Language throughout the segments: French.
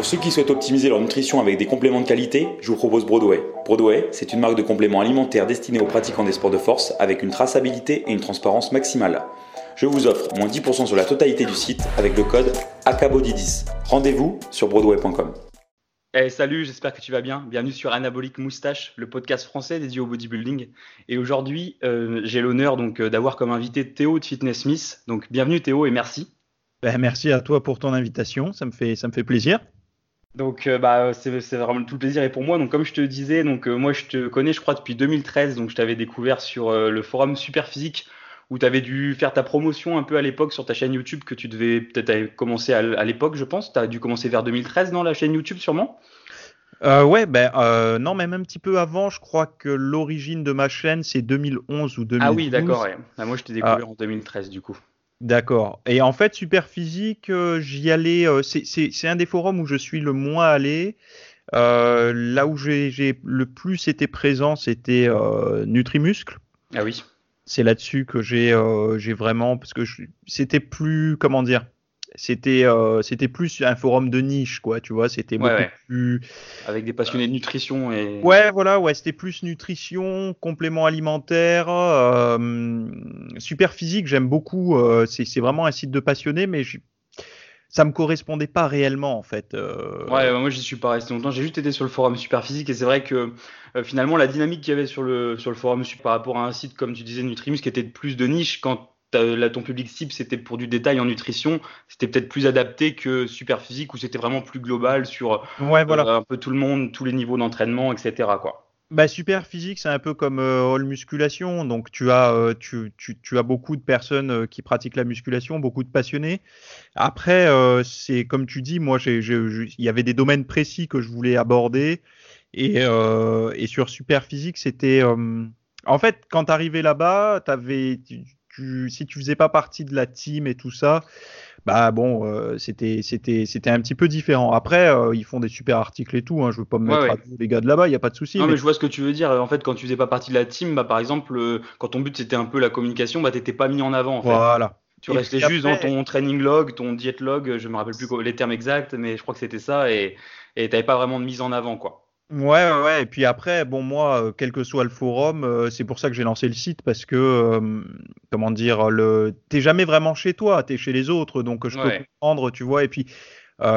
Pour ceux qui souhaitent optimiser leur nutrition avec des compléments de qualité, je vous propose Broadway. Broadway, c'est une marque de compléments alimentaires destinée aux pratiquants des sports de force avec une traçabilité et une transparence maximale. Je vous offre moins 10% sur la totalité du site avec le code ACABODY10. Rendez-vous sur broadway.com. Hey, salut, j'espère que tu vas bien. Bienvenue sur Anabolic Moustache, le podcast français dédié au bodybuilding. Et aujourd'hui, euh, j'ai l'honneur donc euh, d'avoir comme invité Théo de Fitness Smith. Donc bienvenue Théo et merci. Ben, merci à toi pour ton invitation, ça me fait, ça me fait plaisir. Donc euh, bah, c'est vraiment tout le plaisir et pour moi. Donc comme je te disais, donc moi je te connais je crois depuis 2013, donc je t'avais découvert sur le forum Superphysique où tu avais dû faire ta promotion un peu à l'époque sur ta chaîne YouTube que tu devais peut-être commencer à l'époque, je pense. Tu as dû commencer vers 2013 dans la chaîne YouTube sûrement? Euh, ouais, ben euh, non, même un petit peu avant, je crois que l'origine de ma chaîne c'est 2011 ou 2012. Ah oui, d'accord. Ah, moi, je t'ai découvert ah. en 2013 du coup. D'accord. Et en fait, Super Physique, euh, j'y allais. Euh, c'est un des forums où je suis le moins allé. là où j'ai le plus été présent, c'était Nutrimuscle. Ah oui c'est là-dessus que j'ai euh, j'ai vraiment parce que c'était plus comment dire c'était euh, c'était plus un forum de niche quoi tu vois c'était beaucoup plus avec des passionnés de nutrition et ouais voilà ouais c'était plus nutrition complément alimentaire euh, super physique j'aime beaucoup c'est vraiment un site de passionnés mais ça me correspondait pas réellement en fait. Euh. Ouais, moi j'y suis pas resté longtemps. J'ai juste été sur le forum Superphysique et c'est vrai que euh, finalement la dynamique qu'il y avait sur le sur le forum par rapport à un site comme tu disais Nutrimus qui était plus de niche quand là, ton public cible c'était pour du détail en nutrition, c'était peut-être plus adapté que Superphysique où c'était vraiment plus global sur ouais, voilà. Euh, un peu tout le monde, tous les niveaux d'entraînement, etc. quoi. Bah, super physique, c'est un peu comme euh, all musculation. Donc, tu as, euh, tu, tu, tu, as beaucoup de personnes euh, qui pratiquent la musculation, beaucoup de passionnés. Après, euh, c'est comme tu dis, moi, il y avait des domaines précis que je voulais aborder. Et, et sur super physique, c'était. en fait, quand tu arrivais là-bas, avais, tu, si tu faisais pas partie de la team et tout ça, bah bon, euh, c'était c'était c'était un petit peu différent. Après, euh, ils font des super articles et tout. Hein, je veux pas me mettre à tous les gars de là-bas, il y a pas de souci. Non, mais... je vois ce que tu veux dire. En fait, quand tu faisais pas partie de la team, bah par exemple, euh, quand ton but c'était un peu la communication, bah t'étais pas mis en avant. En fait. Voilà. Tu restais juste dans ton training log, ton diet log, je me rappelle plus les termes exacts, mais je crois que c'était ça, et et t'avais pas vraiment de mise en avant, quoi. Ouais, ouais, et puis après, bon, moi, euh, quel que soit le forum, euh, c'est pour ça que j'ai lancé le site parce que, euh, comment dire, le, t'es jamais vraiment chez toi, t'es chez les autres, donc je peux comprendre, tu vois, et puis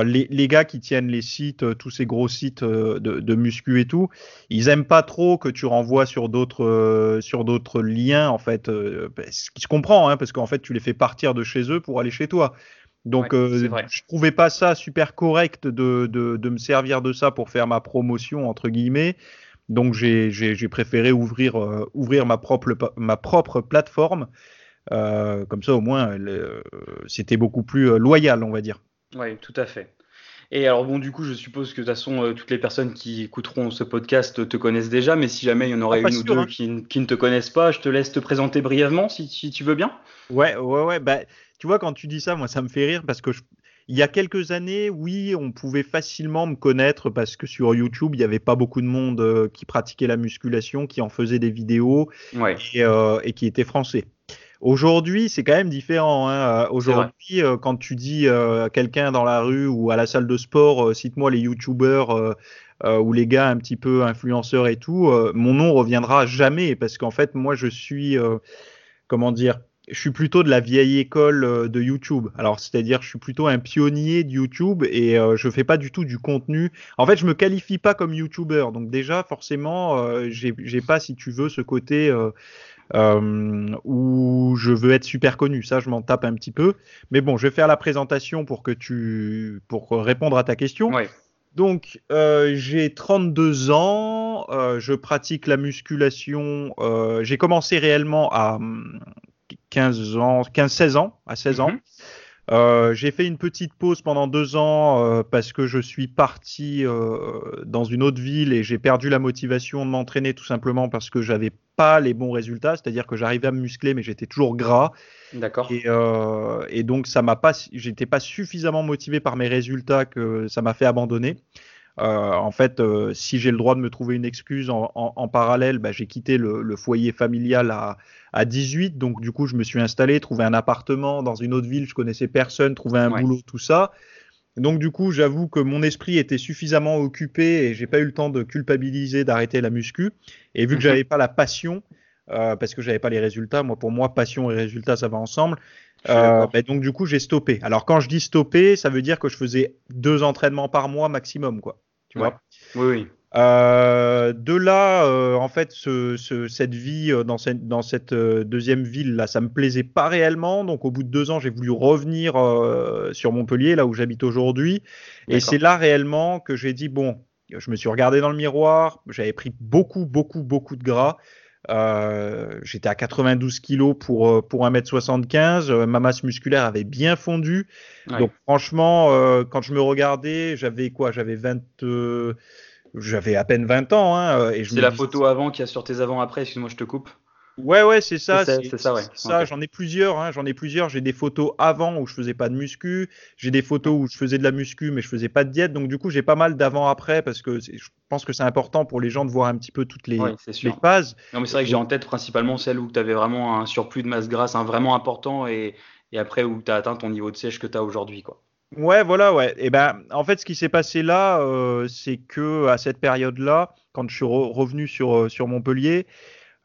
les, les, gars qui tiennent les sites, tous ces gros sites de, de, muscu et tout, ils aiment pas trop que tu renvoies sur d'autres, sur d'autres liens, en fait, ce qui se comprend, hein, parce qu'en fait, tu les fais partir de chez eux pour aller chez toi. Donc, euh, je trouvais pas ça super correct de, de, de, me servir de ça pour faire ma promotion entre guillemets. Donc, j'ai préféré ouvrir, euh, ouvrir ma propre, ma propre plateforme. Euh, comme ça, au moins, euh, c'était beaucoup plus euh, loyal, on va dire. Oui, tout à fait. Et alors bon, du coup, je suppose que de toute façon, toutes les personnes qui écouteront ce podcast te connaissent déjà, mais si jamais il y en aurait ah, une ou deux hein. qui, qui, ne te connaissent pas, je te laisse te présenter brièvement, si, si tu veux bien. Ouais, ouais, ouais. Bah, tu vois, quand tu dis ça, moi, ça me fait rire parce que il y a quelques années, oui, on pouvait facilement me connaître parce que sur YouTube, il n'y avait pas beaucoup de monde euh, qui pratiquait la musculation, qui en faisait des vidéos et, euh, et, qui était français. Aujourd'hui, c'est quand même différent. Hein. Aujourd'hui, euh, quand tu dis à quelqu'un dans la rue ou à la salle de sport, cite-moi les YouTubeurs ou les gars un petit peu influenceurs et tout, mon nom reviendra jamais parce qu'en fait, moi, je suis, comment dire, je suis plutôt de la vieille école euh, de YouTube. Alors, c'est-à-dire, je suis plutôt un pionnier de YouTube et euh, je fais pas du tout du contenu. En fait, je me qualifie pas comme YouTuber. Donc déjà, forcément, euh, j'ai pas, si tu veux, ce côté euh, euh, où je veux être super connu. Ça, je m'en tape un petit peu. Mais bon, je vais faire la présentation pour que tu, pour répondre à ta question. Ouais. Donc, euh, j'ai 32 ans, euh, je pratique la musculation. Euh, j'ai commencé réellement à 15 ans, 15, 16 ans, à 16 ans. Mhm. Euh, j'ai fait une petite pause pendant deux ans euh, parce que je suis parti euh, dans une autre ville et j'ai perdu la motivation de m'entraîner tout simplement parce que j'avais pas les bons résultats, c'est-à-dire que j'arrivais à me muscler mais j'étais toujours gras. D'accord. Et, et, donc ça m'a pas, j'étais pas suffisamment motivé par mes résultats que ça m'a fait abandonner. Euh, en fait, euh, si j'ai le droit de me trouver une excuse en, en, en parallèle, bah, j'ai quitté le, le, foyer familial à, à 18, donc du coup je me suis installé, trouvé un appartement dans une autre ville, je connaissais personne, trouvé un ouais. boulot, tout ça. Donc du coup, j'avoue que mon esprit était suffisamment occupé et j'ai pas eu le temps de culpabiliser d'arrêter la muscu. Et vu que Mhm. j'avais pas la passion, euh, parce que j'avais pas les résultats, moi pour moi passion et résultats ça va ensemble. Euh, bah, donc du coup j'ai stoppé. Alors quand je dis stopper, ça veut dire que je faisais deux entraînements par mois maximum, quoi. Tu Ouais. vois. Oui, oui. Euh, de là, euh, en fait, ce, ce- cette vie euh, dans cette, dans cette deuxième ville là, ça me plaisait pas réellement. Donc, au bout de deux ans, j'ai voulu revenir sur Montpellier, là où j'habite aujourd'hui. Et c'est là réellement que j'ai dit bon, je me suis regardé dans le miroir. J'avais pris beaucoup, beaucoup, beaucoup de gras. Euh, J'étais à 92 kilos pour euh, pour 1m75. Euh, ma masse musculaire avait bien fondu. Ouais. Donc franchement, euh, quand je me regardais, j'avais quoi? J'avais 20, euh, j'avais à peine 20 ans. Hein, et je C'est la photo avant qu'il y a sur tes avant-après, excuse-moi, je te coupe. Ouais, ouais, c'est ça. C'est ça, c'est ça, ouais. Ok. J'en ai plusieurs. Hein, J'en ai plusieurs. J'ai des photos avant où je faisais pas de muscu. J'ai des photos où je faisais de la muscu, mais je faisais pas de diète. Donc du coup, j'ai pas mal d'avant-après parce que je pense que c'est important pour les gens de voir un petit peu toutes les, les sûr. phases. Non, mais c'est vrai que j'ai en tête principalement celle où tu avais vraiment un surplus de masse grasse, un vraiment important, et, et après où tu as atteint ton niveau de sèche que tu as aujourd'hui. quoi. Ouais, voilà, ouais. Et ben, en fait, ce qui s'est passé là, euh, c'est que à cette période-là, quand je suis re- revenu sur euh, sur Montpellier,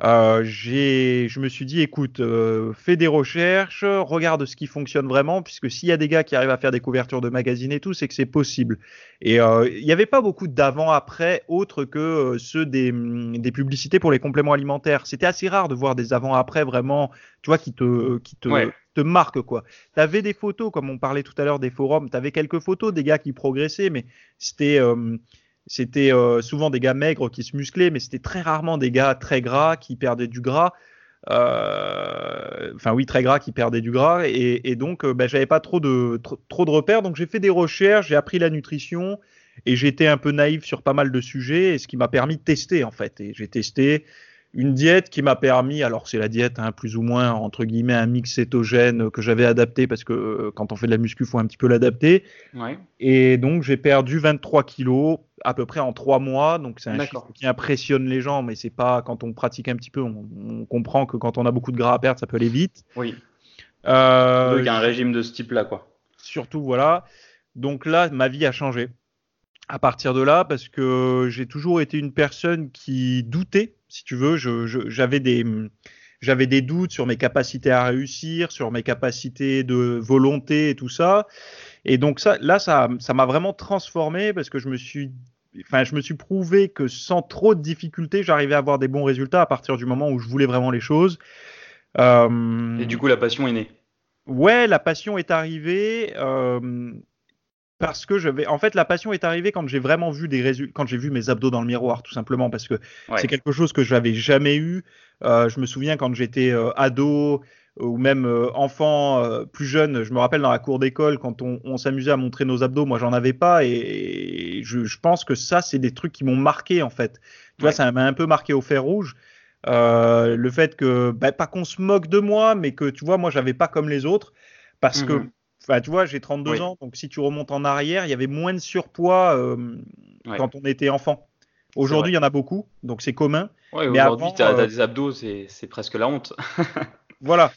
euh, je me suis dit, écoute, euh, fais des recherches, regarde ce qui fonctionne vraiment, puisque s'il y a des gars qui arrivent à faire des couvertures de magazines et tout, c'est que c'est possible. Et euh, il n'y avait pas beaucoup d'avant-après autres que euh, ceux des, hum, des publicités pour les compléments alimentaires. C'était assez rare de voir des avant-après vraiment, tu vois, qui te, qui te, Ouais. te marquent, quoi. Tu avais des photos, comme on parlait tout à l'heure des forums, tu avais quelques photos des gars qui progressaient, mais c'était euh, c'était euh, souvent des gars maigres qui se musclaient, mais c'était très rarement des gars très gras qui perdaient du gras. Euh, Enfin oui, très gras qui perdaient du gras. Et, donc, euh, ben, j'avais pas trop de, trop, trop de repères. Donc j'ai fait des recherches, j'ai appris la nutrition et j'étais un peu naïf sur pas mal de sujets, et ce qui m'a permis de tester en fait. Et j'ai testé une diète qui m'a permis, alors c'est la diète hein, plus ou moins entre guillemets un mix cétogène que j'avais adapté parce que euh, quand on fait de la muscu, faut un petit peu l'adapter. Ouais. Et donc j'ai perdu 23 kilos à peu près en trois mois. Donc c'est un chiffre qui impressionne les gens, mais c'est pas quand on pratique un petit peu, on, on comprend que quand on a beaucoup de gras à perdre, ça peut aller vite. Oui. Euh, Donc, il y a un régime de ce type-là, quoi. surtout voilà. Donc là, ma vie a changé à partir de là parce que j'ai toujours été une personne qui doutait, si tu veux. J'avais des j'avais des doutes sur mes capacités à réussir, sur mes capacités de volonté et tout ça. Et donc ça, là, ça, ça m'a vraiment transformé parce que je me suis, enfin, je me suis prouvé que sans trop de difficultés, j'arrivais à avoir des bons résultats à partir du moment où je voulais vraiment les choses. Euh, Et du coup, la passion est née. Ouais, la passion est arrivée euh, parce que je vais. En fait, la passion est arrivée quand j'ai vraiment vu des résultats, quand j'ai vu mes abdos dans le miroir, tout simplement, parce que Ouais. c'est quelque chose que je n'avais jamais eu. Euh, je me souviens quand j'étais euh, ado ou même euh, enfant euh, plus jeune, je me rappelle dans la cour d'école quand on, on s'amusait à montrer nos abdos, moi j'en avais pas et, et je, je pense que ça c'est des trucs qui m'ont marqué en fait. Tu vois, ça m'a un peu marqué au fer rouge. Euh, le fait que, bah, pas qu'on se moque de moi, mais que tu vois, moi j'avais pas comme les autres parce que, Mhm. Enfin, tu vois, j'ai 32 Oui. ans, donc si tu remontes en arrière, il y avait moins de surpoids euh, Ouais. quand on était enfant. Aujourd'hui, il y en a beaucoup, donc c'est commun. Ouais, Mais aujourd'hui, tu as, euh, des abdos, c'est c'est presque la honte. Voilà.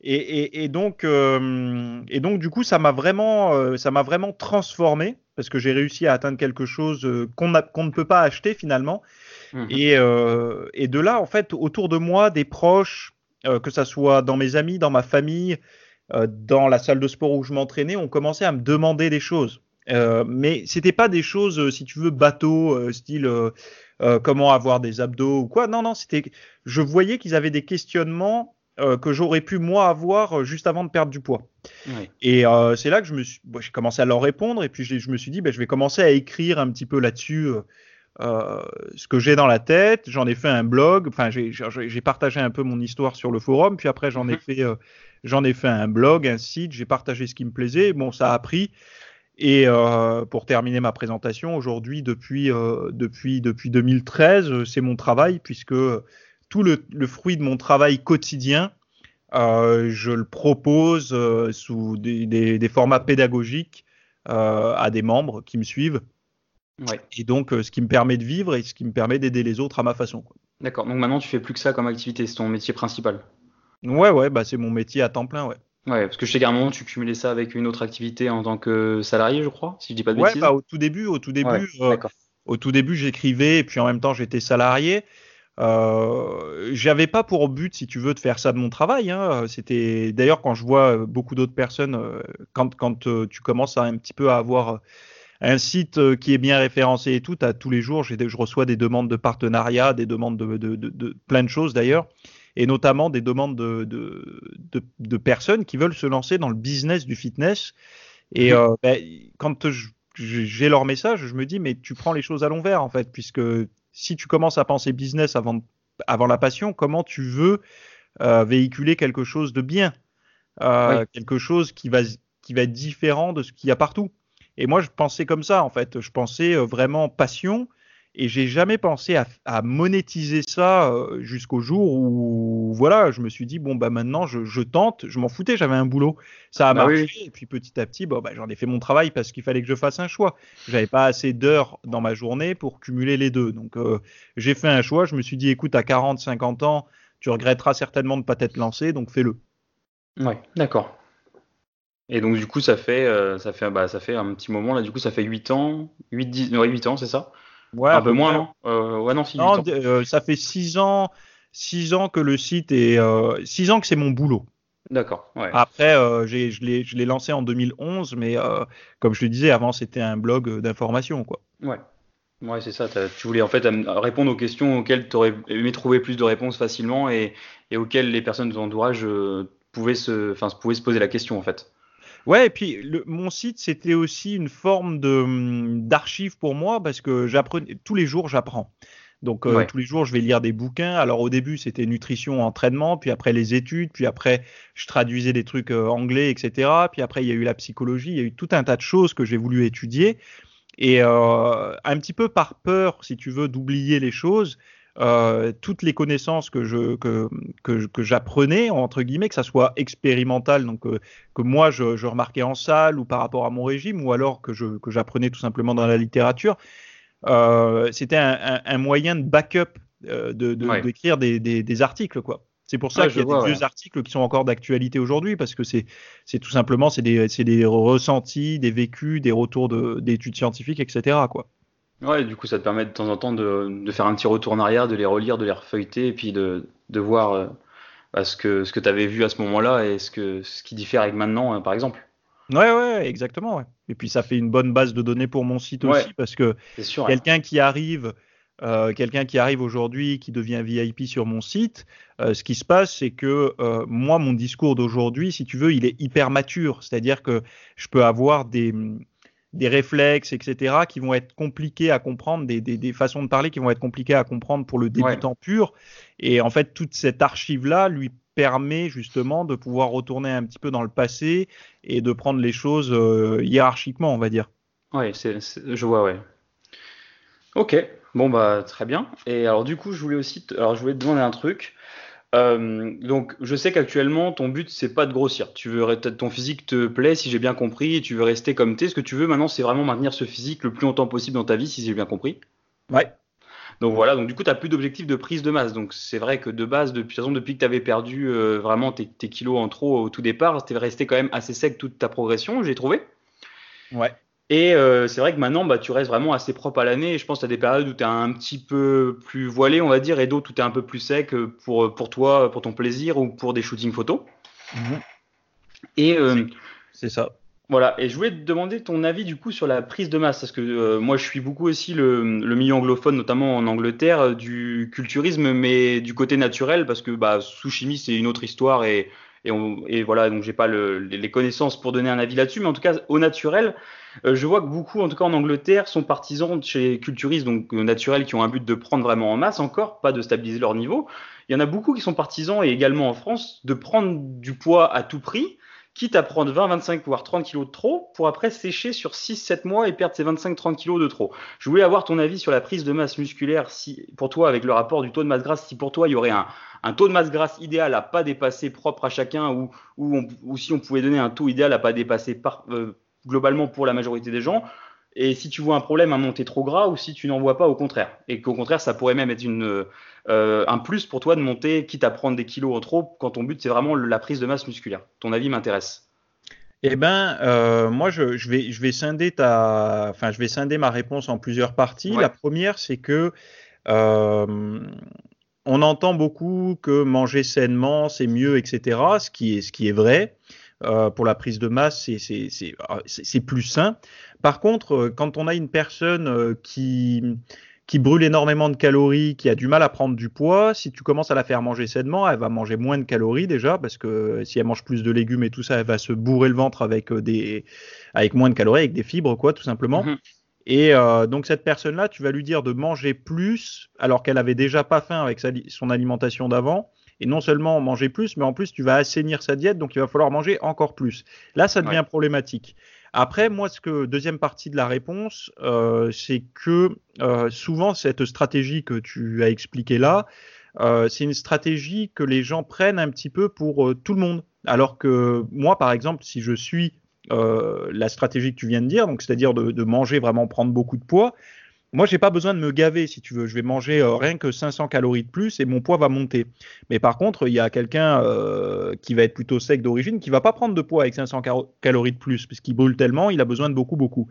Et, et, et donc, euh, et donc, du coup, ça m'a vraiment, euh, ça m'a vraiment transformé parce que j'ai réussi à atteindre quelque chose qu'on qu'on ne peut pas acheter finalement. Mhm. Et, euh, et de là, en fait, autour de moi, des proches, que ça soit dans mes amis, dans ma famille, dans la salle de sport où je m'entraînais, ont commencé à me demander des choses. Euh, mais c'était pas des choses, euh, si tu veux, bateau, euh, style euh, euh, comment avoir des abdos ou quoi. Non, non, c'était. Je voyais qu'ils avaient des questionnements euh, que j'aurais pu moi avoir euh, juste avant de perdre du poids. Et euh, c'est là que je me suis, bon, j'ai commencé à leur répondre et puis j'ai- je me suis dit, ben, je vais commencer à écrire un petit peu là-dessus euh, euh, ce que j'ai dans la tête. J'en ai fait un blog, enfin j'ai- partagé un peu mon histoire sur le forum, puis après j'en ai Mhm. fait, euh, j'en ai fait un blog, un site, j'ai partagé ce qui me plaisait. Bon, ça a pris. Et euh, pour terminer ma présentation, aujourd'hui, depuis, euh, depuis, depuis 2013, euh, c'est mon travail, puisque tout le, le fruit de mon travail quotidien, euh, je le propose sous des, des- des formats pédagogiques à des membres qui me suivent. Ouais. Et donc, ce qui me permet de vivre et ce qui me permet d'aider les autres à ma façon. D'accord. Donc maintenant, tu fais plus que ça comme activité, c'est ton métier principal. Ouais, ouais, bah, c'est mon métier à temps plein, ouais. Ouais, parce que chez Garmin, tu cumulais ça avec une autre activité en tant que salarié, je crois, si je dis pas de ouais, bêtises. Bah, au tout début, au tout début, euh, au tout début, j'écrivais et puis en même temps, j'étais salarié. Euh, j'avais pas pour but, si tu veux, de faire ça de mon travail. Hein. C'était d'ailleurs quand je vois beaucoup d'autres personnes, euh, quand, quand euh, tu commences à un petit peu à avoir un site qui est bien référencé et tout, à tous les jours, je reçois des demandes de partenariat, des demandes de, de, de, de plein de choses d'ailleurs et notamment des demandes de, de, de, personnes qui veulent se lancer dans le business du fitness. Et euh, ben, quand j'ai leur message, je me dis, mais tu prends les choses à l'envers, en fait, puisque si tu commences à penser business avant, avant la passion, comment tu veux euh, véhiculer quelque chose de bien euh, Quelque chose qui va, qui va être différent de ce qu'il y a partout. Et moi, je pensais comme ça, en fait. Je pensais vraiment passion et j'ai jamais pensé à, monétiser ça euh, jusqu'au jour où voilà je me suis dit bon bah maintenant je, tente je m'en foutais j'avais un boulot. Ça a bah marché et puis petit à petit bon, bah, j'en ai fait mon travail parce qu'il fallait que je fasse un choix. J'avais pas assez d'heures dans ma journée pour cumuler les deux. Donc euh, j'ai fait un choix je me suis dit écoute à 40 50 ans tu regretteras certainement de ne pas t'être lancé donc fais-le. Ouais d'accord. Et donc du coup ça fait euh, ça fait bah, ça fait un petit moment là du coup ça fait 8 ans 8 10 8 ans c'est ça? Ouais, un peu moins, non? Euh, Ouais, non, euh, ça fait 6 ans, six ans que le site est. 6 euh, ans que c'est mon boulot. D'accord. Ouais. Après, je l'ai lancé en 2011, mais comme je te disais, avant, c'était un blog d'information. quoi. Ouais. Ouais, c'est ça. Tu voulais en fait répondre aux questions auxquelles tu aurais aimé trouver plus de réponses facilement et, et auxquelles les personnes de ton entourage pouvaient, se, pouvaient se poser la question en fait. Ouais, et puis le, mon site, c'était aussi une forme de hum, d'archive pour moi parce que j'apprenais tous les jours, j'apprends. Donc euh, tous les jours, je vais lire des bouquins. Alors au début, c'était nutrition, entraînement, puis après les études, puis après je traduisais des trucs euh, anglais, etc. Puis après, il y a eu la psychologie, il y a eu tout un tas de choses que j'ai voulu étudier. Et euh, un petit peu par peur, si tu veux, d'oublier les choses, euh, toutes les connaissances que je que, que, que j'apprenais entre guillemets que ça soit expérimental donc euh, que moi je, je, remarquais en salle ou par rapport à mon régime ou alors que je que j'apprenais tout simplement dans la littérature euh, c'était un, un, moyen de backup euh, de d'écrire des, des, des, articles quoi. C'est pour ça qu'il y a des vieux articles qui sont encore d'actualité aujourd'hui parce que c'est c'est tout simplement c'est des ressentis des vécus des retours d'études scientifiques etc quoi Ouais, du coup, ça te permet de temps en temps de, de, faire un petit retour en arrière, de les relire, de les refeuilleter, et puis de, de voir euh, bah, ce que, ce que tu avais vu à ce moment-là et ce, que, ce qui diffère avec maintenant, euh, par exemple. Ouais, ouais, exactement. Ouais. Et puis, ça fait une bonne base de données pour mon site aussi, parce que quelqu'un qui arrive. Euh, quelqu'un qui arrive aujourd'hui, qui devient VIP sur mon site, euh, ce qui se passe, c'est que euh, moi, mon discours d'aujourd'hui, si tu veux, il est hyper mature. C'est-à-dire que je peux avoir des, des réflexes, etc., qui vont être compliqués à comprendre, des, des, des, façons de parler qui vont être compliquées à comprendre pour le débutant pur. Et en fait, toute cette archive-là lui permet justement de pouvoir retourner un petit peu dans le passé et de prendre les choses euh, hiérarchiquement, on va dire. C'est, je vois, ouais. Ok, bon bah très bien. Et alors du coup, je voulais aussi, alors je voulais te demander un truc. Euh, donc, je sais qu'actuellement, ton but, c'est pas de grossir. Tu veux, ton physique te plaît, si j'ai bien compris, et tu veux rester comme t'es. Ce que tu veux maintenant, c'est vraiment maintenir ce physique le plus longtemps possible dans ta vie, si j'ai bien compris. Ouais. Donc voilà, donc du coup, tu n'as plus d'objectif de prise de masse. Donc c'est vrai que de base, depuis, de façon, depuis que tu avais perdu euh, vraiment tes, tes, kilos en trop au tout départ, tu es resté quand même assez sec toute ta progression, j'ai trouvé. Ouais. Et euh, c'est vrai que maintenant, bah, tu restes vraiment assez propre à l'année. Je pense que tu as des périodes où tu es un petit peu plus voilé, on va dire, et d'autres où tu es un peu plus sec euh, pour, pour toi, pour ton plaisir ou pour des shootings photos. Mhm. Et euh, c'est ça. Voilà, et je voulais te demander ton avis du coup sur la prise de masse, parce que moi je suis beaucoup aussi le, le, milieu anglophone, notamment en Angleterre, du culturisme, mais du côté naturel, parce que bah, sous chimie c'est une autre histoire et, et, voilà, donc j'ai pas le, les connaissances pour donner un avis là-dessus, mais en tout cas au naturel, euh, je vois que beaucoup, en tout cas en Angleterre, sont partisans chez les culturistes, donc naturels, qui ont un but de prendre vraiment en masse encore, pas de stabiliser leur niveau. Il y en a beaucoup qui sont partisans, et également en France, de prendre du poids à tout prix, quitte à prendre 20, 25, voire 30 kilos de trop, pour après sécher sur 6, 7 mois et perdre ces 25, 30 kilos de trop. Je voulais avoir ton avis sur la prise de masse musculaire, si, pour toi, avec le rapport du taux de masse grasse, si pour toi, il y aurait un, taux de masse grasse idéal à pas dépasser propre à chacun, ou, ou, si on pouvait donner un taux idéal à pas dépasser euh, globalement pour la majorité des gens. Et si tu vois un problème à monter trop gras ou si tu n'en vois pas au contraire. Et qu'au contraire, ça pourrait même être une, euh, un plus pour toi de monter, quitte à prendre des kilos en trop, quand ton but c'est vraiment la prise de masse musculaire. Ton avis m'intéresse. Eh ben, euh, moi, je, je, vais, je vais scinder ta, enfin, je vais scinder ma réponse en plusieurs parties. La première, c'est que euh, on entend beaucoup que manger sainement, c'est mieux, etc. Ce qui est, ce qui est vrai. Euh, pour la prise de masse, c'est plus sain. Par contre, quand on a une personne qui qui brûle énormément de calories, qui a du mal à prendre du poids, si tu commences à la faire manger sainement, elle va manger moins de calories déjà, parce que si elle mange plus de légumes et tout ça, elle va se bourrer le ventre avec euh, des, avec moins de calories, avec des fibres, quoi, tout simplement. Mhm. Et euh, donc cette personne-là, tu vas lui dire de manger plus, alors qu'elle avait déjà pas faim avec son alimentation d'avant. Et non seulement manger plus, mais en plus tu vas assainir sa diète, donc il va falloir manger encore plus. Là, ça devient problématique. Après, moi, ce que deuxième partie de la réponse, euh, c'est que euh, souvent cette stratégie que tu as expliquée là, euh, c'est une stratégie que les gens prennent un petit peu pour tout le monde. Alors que moi, par exemple, si je suis la stratégie que tu viens de dire, donc c'est-à-dire de, de, manger vraiment prendre beaucoup de poids, moi, j'ai pas besoin de me gaver, si tu veux. Je vais manger euh, rien que 500 calories de plus et mon poids va monter. Mais par contre, il y a quelqu'un euh, qui va être plutôt sec d'origine qui va pas prendre de poids avec 500 calories de plus, parce qu'il brûle tellement, il a besoin de beaucoup, beaucoup.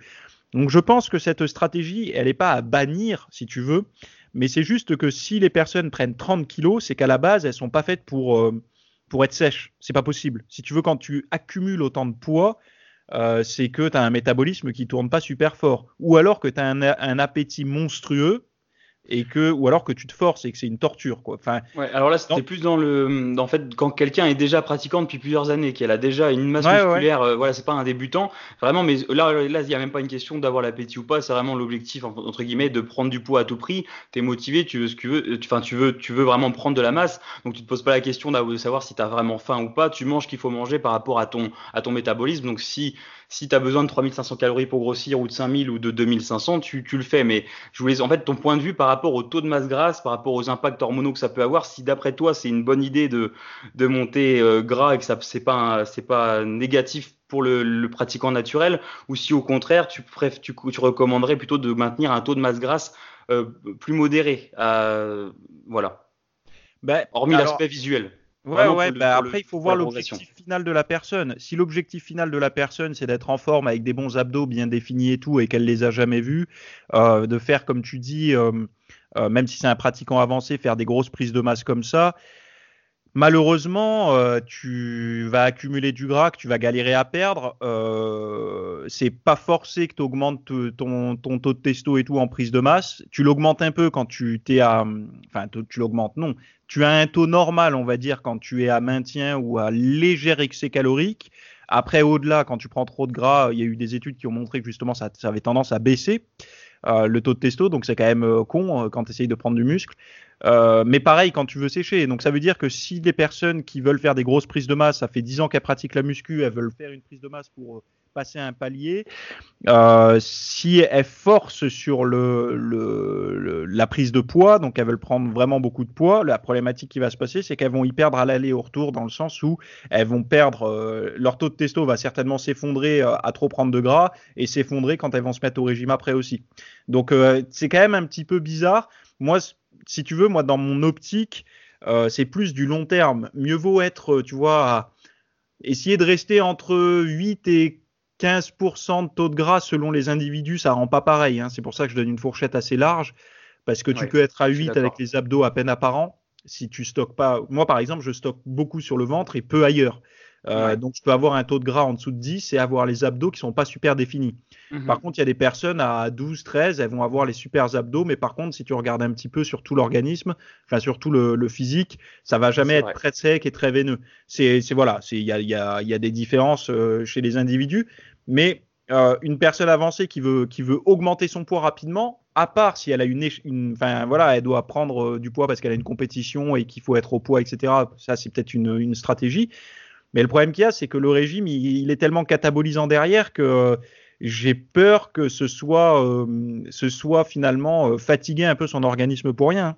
Donc, je pense que cette stratégie, elle n'est pas à bannir, si tu veux. Mais c'est juste que si les personnes prennent 30 kilos, c'est qu'à la base, elles sont pas faites pour, euh, pour être sèches. C'est pas possible. Si tu veux, quand tu accumules autant de poids, c'est que tu un métabolisme qui tourne pas super fort. Ou alors que tu as un, appétit monstrueux et que ou alors que tu te forces et que c'est une torture quoi. Enfin, ouais, alors là c'était plus dans le en fait quand quelqu'un est déjà pratiquant depuis plusieurs années, qu'elle a déjà une masse musculaire, euh, voilà, c'est pas un débutant, vraiment mais là là il y a même pas une question d'avoir l'appétit ou pas, c'est vraiment l'objectif entre guillemets de prendre du poids à tout prix, tu es motivé, tu veux ce que tu veux, enfin tu veux tu veux vraiment prendre de la masse, donc tu te poses pas la question de savoir si tu as vraiment faim ou pas, tu manges ce qu'il faut manger par rapport à ton à ton métabolisme. Donc si si tu as besoin de 3500 calories pour grossir ou de 5000 ou de 2500, tu, tu le fais. Mais je voulais, en fait, ton point de vue par rapport au taux de masse grasse, par rapport aux impacts hormonaux que ça peut avoir, si d'après toi, c'est une bonne idée de, de monter euh, gras et que ça c'est pas, c'est pas négatif pour le, pratiquant naturel, ou si au contraire, tu, préf, tu, tu recommanderais plutôt de maintenir un taux de masse grasse euh, plus modéré. Euh, voilà. Ben, Hormis l'aspect visuel. Ouais, ouais, bah après, il faut voir l'objectif final de la personne. Si l'objectif final de la personne, c'est d'être en forme avec des bons abdos bien définis et tout, et qu'elle les a jamais vus, euh, de faire, comme tu dis, euh, euh, même si c'est un pratiquant avancé, faire des grosses prises de masse comme ça, malheureusement, euh, tu vas accumuler du gras que tu vas galérer à perdre. Euh, c'est pas forcé que tu augmentes ton, ton, taux de testo et tout en prise de masse. Tu l'augmentes un peu quand tu t'es à, enfin, tu l'augmentes, non. Tu as un taux normal, on va dire, quand tu es à maintien ou à léger excès calorique. Après, au-delà, quand tu prends trop de gras, il y a eu des études qui ont montré que justement ça, avait tendance à baisser euh, le taux de testo, donc c'est quand même euh, con euh, quand tu essayes de prendre du muscle. Mais pareil quand tu veux sécher. Donc ça veut dire que si des personnes qui veulent faire des grosses prises de masse, ça fait 10 ans qu'elles pratiquent la muscu, elles veulent faire une prise de masse pour passer un palier, euh, si elles forcent sur le, la prise de poids, donc elles veulent prendre vraiment beaucoup de poids, la problématique qui va se passer, c'est qu'elles vont y perdre à l'aller au retour dans le sens où elles vont perdre, euh, leur taux de testo va certainement s'effondrer euh, à trop prendre de gras et s'effondrer quand elles vont se mettre au régime après aussi. Donc c'est quand même un petit peu bizarre. Moi, si tu veux, moi, dans mon optique, c'est plus du long terme. Mieux vaut être, tu vois, essayer de rester entre 8 et 15% de taux de gras selon les individus, ça rend pas pareil. Hein. C'est pour ça que je donne une fourchette assez large, parce que tu peux être à 8 avec les abdos à peine apparents. Si tu stockes pas, moi par exemple, je stocke beaucoup sur le ventre et peu ailleurs. Euh, donc, je peux avoir un taux de gras en dessous de 10 et avoir les abdos qui sont pas super définis. Mhm. Par contre, il y a des personnes à 12, 13, elles vont avoir les super abdos, mais par contre, si tu regardes un petit peu sur tout l'organisme, enfin sur tout le, physique, ça va jamais être très sec et très veineux. C'est voilà, il y a, y, a, y a des différences euh, chez les individus, mais euh, une personne avancée qui veut, qui veut augmenter son poids rapidement, à part si elle a une, enfin voilà, elle doit prendre du poids parce qu'elle a une compétition et qu'il faut être au poids, etc. Ça, c'est peut-être une, une stratégie. Mais le problème qu'il y a, c'est que le régime, il, est tellement catabolisant derrière que euh, j'ai peur que ce soit, euh, ce soit finalement euh, fatiguer un peu son organisme pour rien.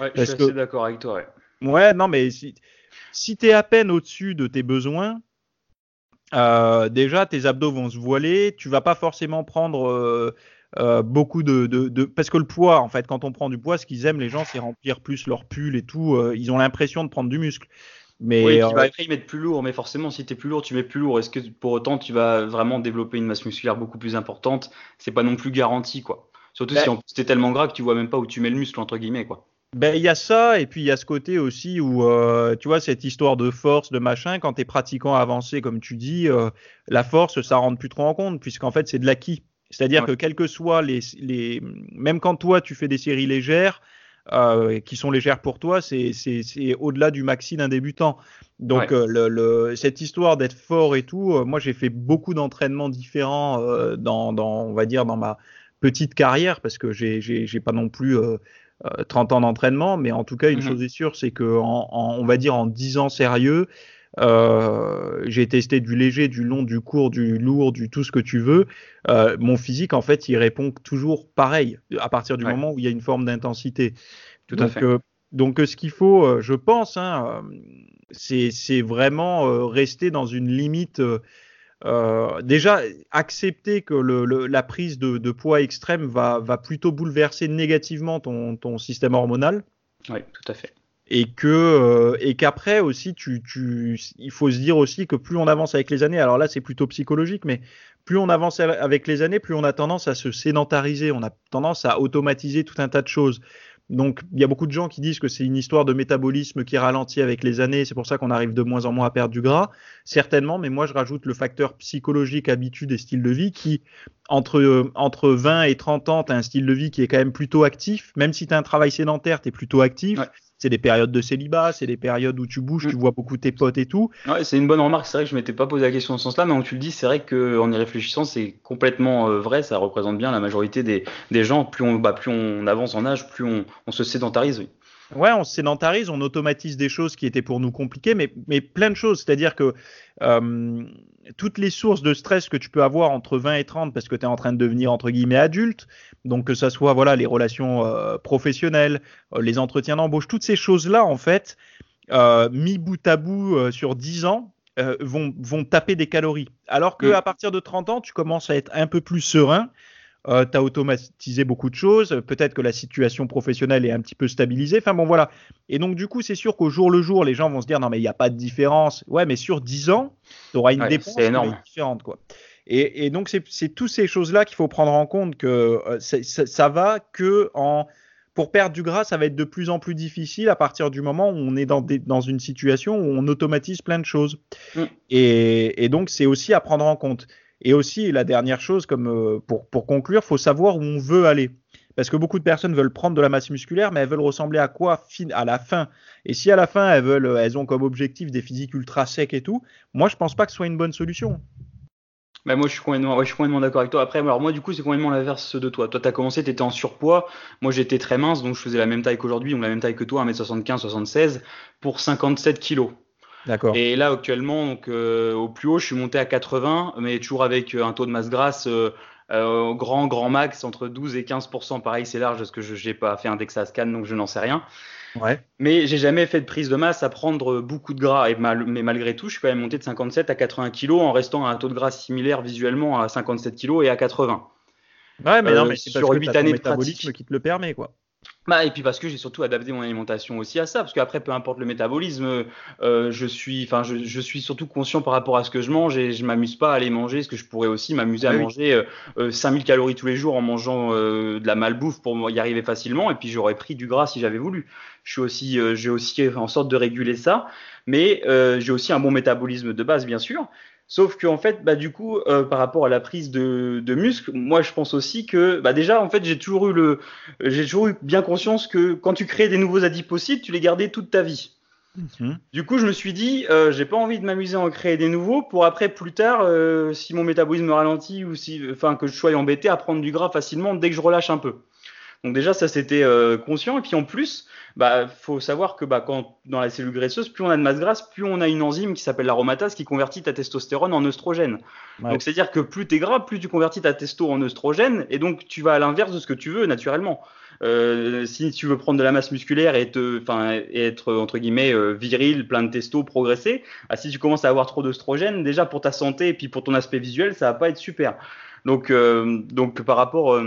Ouais, je suis d'accord avec toi. Ouais. ouais, non, mais si, si tu es à peine au-dessus de tes besoins, euh, déjà tes abdos vont se voiler, tu vas pas forcément prendre euh, euh, beaucoup de, de, de, parce que le poids en fait quand on prend du poids ce qu'ils aiment les gens c'est remplir plus leur pull et tout ils ont l'impression de prendre du muscle mais Oui, euh, puis bah, après mettent plus lourd, mais forcément si t'es plus lourd, tu mets plus lourd. Est-ce que pour autant tu vas vraiment développer une masse musculaire beaucoup plus importante? C'est pas non plus garanti quoi. Surtout Bah- si en plus t'es tellement gras que tu vois même pas où tu mets le muscle entre guillemets quoi. Ben, il y a ça, et puis il y a ce côté aussi où, euh, tu vois, cette histoire de force, de machin, quand tu es pratiquant avancé, comme tu dis, euh, la force, ça rentre plus trop en compte, puisqu'en fait, c'est de l'acquis. C'est-à-dire Ouais. que quels que soient les, les. Même quand toi, tu fais des séries légères, euh, qui sont légères pour toi, c'est au-delà du maxi d'un débutant. Donc, Ouais. le, le- cette histoire d'être fort et tout, moi, j'ai fait beaucoup d'entraînements différents dans, dans, on va dire, dans ma petite carrière, parce que j'ai pas non plus. euh, 30 ans d'entraînement, mais en tout cas, une Mhm. chose est sûre, c'est que en, en- on va dire en 10 ans sérieux, euh, j'ai testé du léger, du long, du court, du lourd, du tout ce que tu veux. Euh, mon physique, en fait, il répond toujours pareil à partir du Ouais. moment où il y a une forme d'intensité. Tout à donc, fait. euh, donc, euh, ce qu'il faut, euh, je pense, hein, euh, c'est vraiment euh, rester dans une limite. Euh, déjà, accepter que le, le- la prise de, de poids extrême va, va plutôt bouleverser négativement ton, ton système hormonal. Oui, tout à fait. et que euh, et qu'après aussi tu, tu il faut se dire aussi que plus on avance avec les années alors là c'est plutôt psychologique mais plus on avance avec les années plus on a tendance à se sédentariser. On a tendance à automatiser tout un tas de choses donc il y a beaucoup de gens qui disent que c'est une histoire de métabolisme qui ralentit avec les années c'est pour ça qu'on arrive de moins en moins à perdre du gras. Certainement mais moi je rajoute le facteur psychologique habitude et style de vie qui entre entre 20 et 30 ans tu as un style de vie qui est quand même plutôt actif. Même si tu as un travail sédentaire tu es plutôt actif. C'est des périodes de célibat, c'est des périodes où tu bouges, Mm. tu vois beaucoup tes potes et tout. Ouais, c'est une bonne remarque. C'est vrai que je m'étais pas posé la question dans ce sens-là, mais quand tu le dis, c'est vrai que en y réfléchissant, c'est complètement euh, vrai. Ça représente bien la majorité des, des gens. Plus on, bah, plus on avance en âge, plus on, on se sédentarise. Oui. Ouais, on se sédentarise, on automatise des choses qui étaient pour nous compliquées, mais, mais plein de choses. C'est-à-dire que euh, toutes les sources de stress que tu peux avoir entre 20 et 30 parce que tu es en train de devenir entre guillemets adulte, donc que ça soit voilà les relations euh, professionnelles, euh, les entretiens d'embauche, toutes ces choses-là en fait, mis bout à bout sur 10 ans, vont, vont taper des calories. Alors que Mm. à partir de 30 ans, tu commences à être un peu plus serein. Euh, tu as automatisé beaucoup de choses. Peut-être que la situation professionnelle est un petit peu stabilisée. Enfin bon, voilà. Et donc, du coup, c'est sûr qu'au jour le jour, les gens vont se dire non, mais il n'y a pas de différence. Ouais, mais sur 10 ans, tu auras une Ouais, dépense différente. Quoi. Et, et donc, c'est toutes ces choses-là qu'il faut prendre en compte que euh, ça, ça va que en. Pour perdre du gras, ça va être de plus en plus difficile à partir du moment où on est dans, des- dans une situation où on automatise plein de choses. Mm. Et, et donc, c'est aussi à prendre en compte. Et aussi, la dernière chose, comme euh, pour, pour conclure, faut savoir où on veut aller. Parce que beaucoup de personnes veulent prendre de la masse musculaire, mais elles veulent ressembler à quoi à la fin? Et si à la fin, elles, veulent, elles ont comme objectif des physiques ultra secs et tout, moi, je pense pas que ce soit une bonne solution. Bah, moi, je suis complètement, d'accord avec toi. Après, alors moi, du coup, c'est complètement l'inverse de toi. Toi, tu as commencé, tu étais en surpoids. Moi, j'étais très mince, donc je faisais la même taille qu'aujourd'hui, donc la même taille que toi, 1m75, 76, pour 57 kilos. D'accord. Et là, actuellement, donc, euh, au plus haut, je suis monté à 80, mais toujours avec euh, un taux de masse grasse euh, euh, grand, grand max, entre 12 et 15%. Pareil, c'est large parce que je n'ai pas fait un DEXA scan, donc je n'en sais rien. Ouais. Mais j'ai jamais fait de prise de masse à prendre beaucoup de gras. Et mal- mais malgré tout, je suis quand même monté de 57 à 80 kg en restant à un taux de gras similaire visuellement à 57 kg et à 80. Ouais, mais Euh, non, mais c'est sur parce que huit t'as ton années de pratique. qui te le permet, quoi. Bah, et puis parce que j'ai surtout adapté mon alimentation aussi à ça, parce qu'après, peu importe le métabolisme, euh, je suis, enfin, je, je suis surtout conscient par rapport à ce que je mange et je m'amuse pas à aller manger, ce que je pourrais aussi m'amuser à Ah oui. manger euh, euh, 5000 calories tous les jours en mangeant euh, de la malbouffe pour y arriver facilement, et puis j'aurais pris du gras si j'avais voulu. Je suis aussi, euh, j'ai aussi fait en sorte de réguler ça, mais euh, j'ai aussi un bon métabolisme de base, bien sûr. Sauf que en fait, bah, du coup, euh, par rapport à la prise de, de muscle, moi je pense aussi que, bah, déjà, en fait, j'ai toujours eu le, j'ai toujours eu bien conscience que quand tu crées des nouveaux adipocytes, tu les gardais toute ta vie. Mhm. Du coup, je me suis dit, euh, j'ai pas envie de m'amuser à en créer des nouveaux pour après, plus tard, euh, si mon métabolisme ralentit ou si, enfin, que je sois embêté à prendre du gras facilement dès que je relâche un peu. Donc déjà, ça c'était euh, conscient. Et puis en plus, bah, faut savoir que bah, quand dans la cellule graisseuse, plus on a de masse grasse, plus on a une enzyme qui s'appelle l'aromatase qui convertit ta testostérone en œstrogène. Ouais. Donc c'est-à-dire que plus tu es gras, plus tu convertis ta testo en œstrogène, et donc tu vas à l'inverse de ce que tu veux naturellement. Euh, si tu veux prendre de la masse musculaire et, te, et être entre guillemets euh, viril, plein de testo, progresser, ah, si tu commences à avoir trop d'oestrogène, déjà pour ta santé et puis pour ton aspect visuel, ça va pas être super. Donc, euh, donc par rapport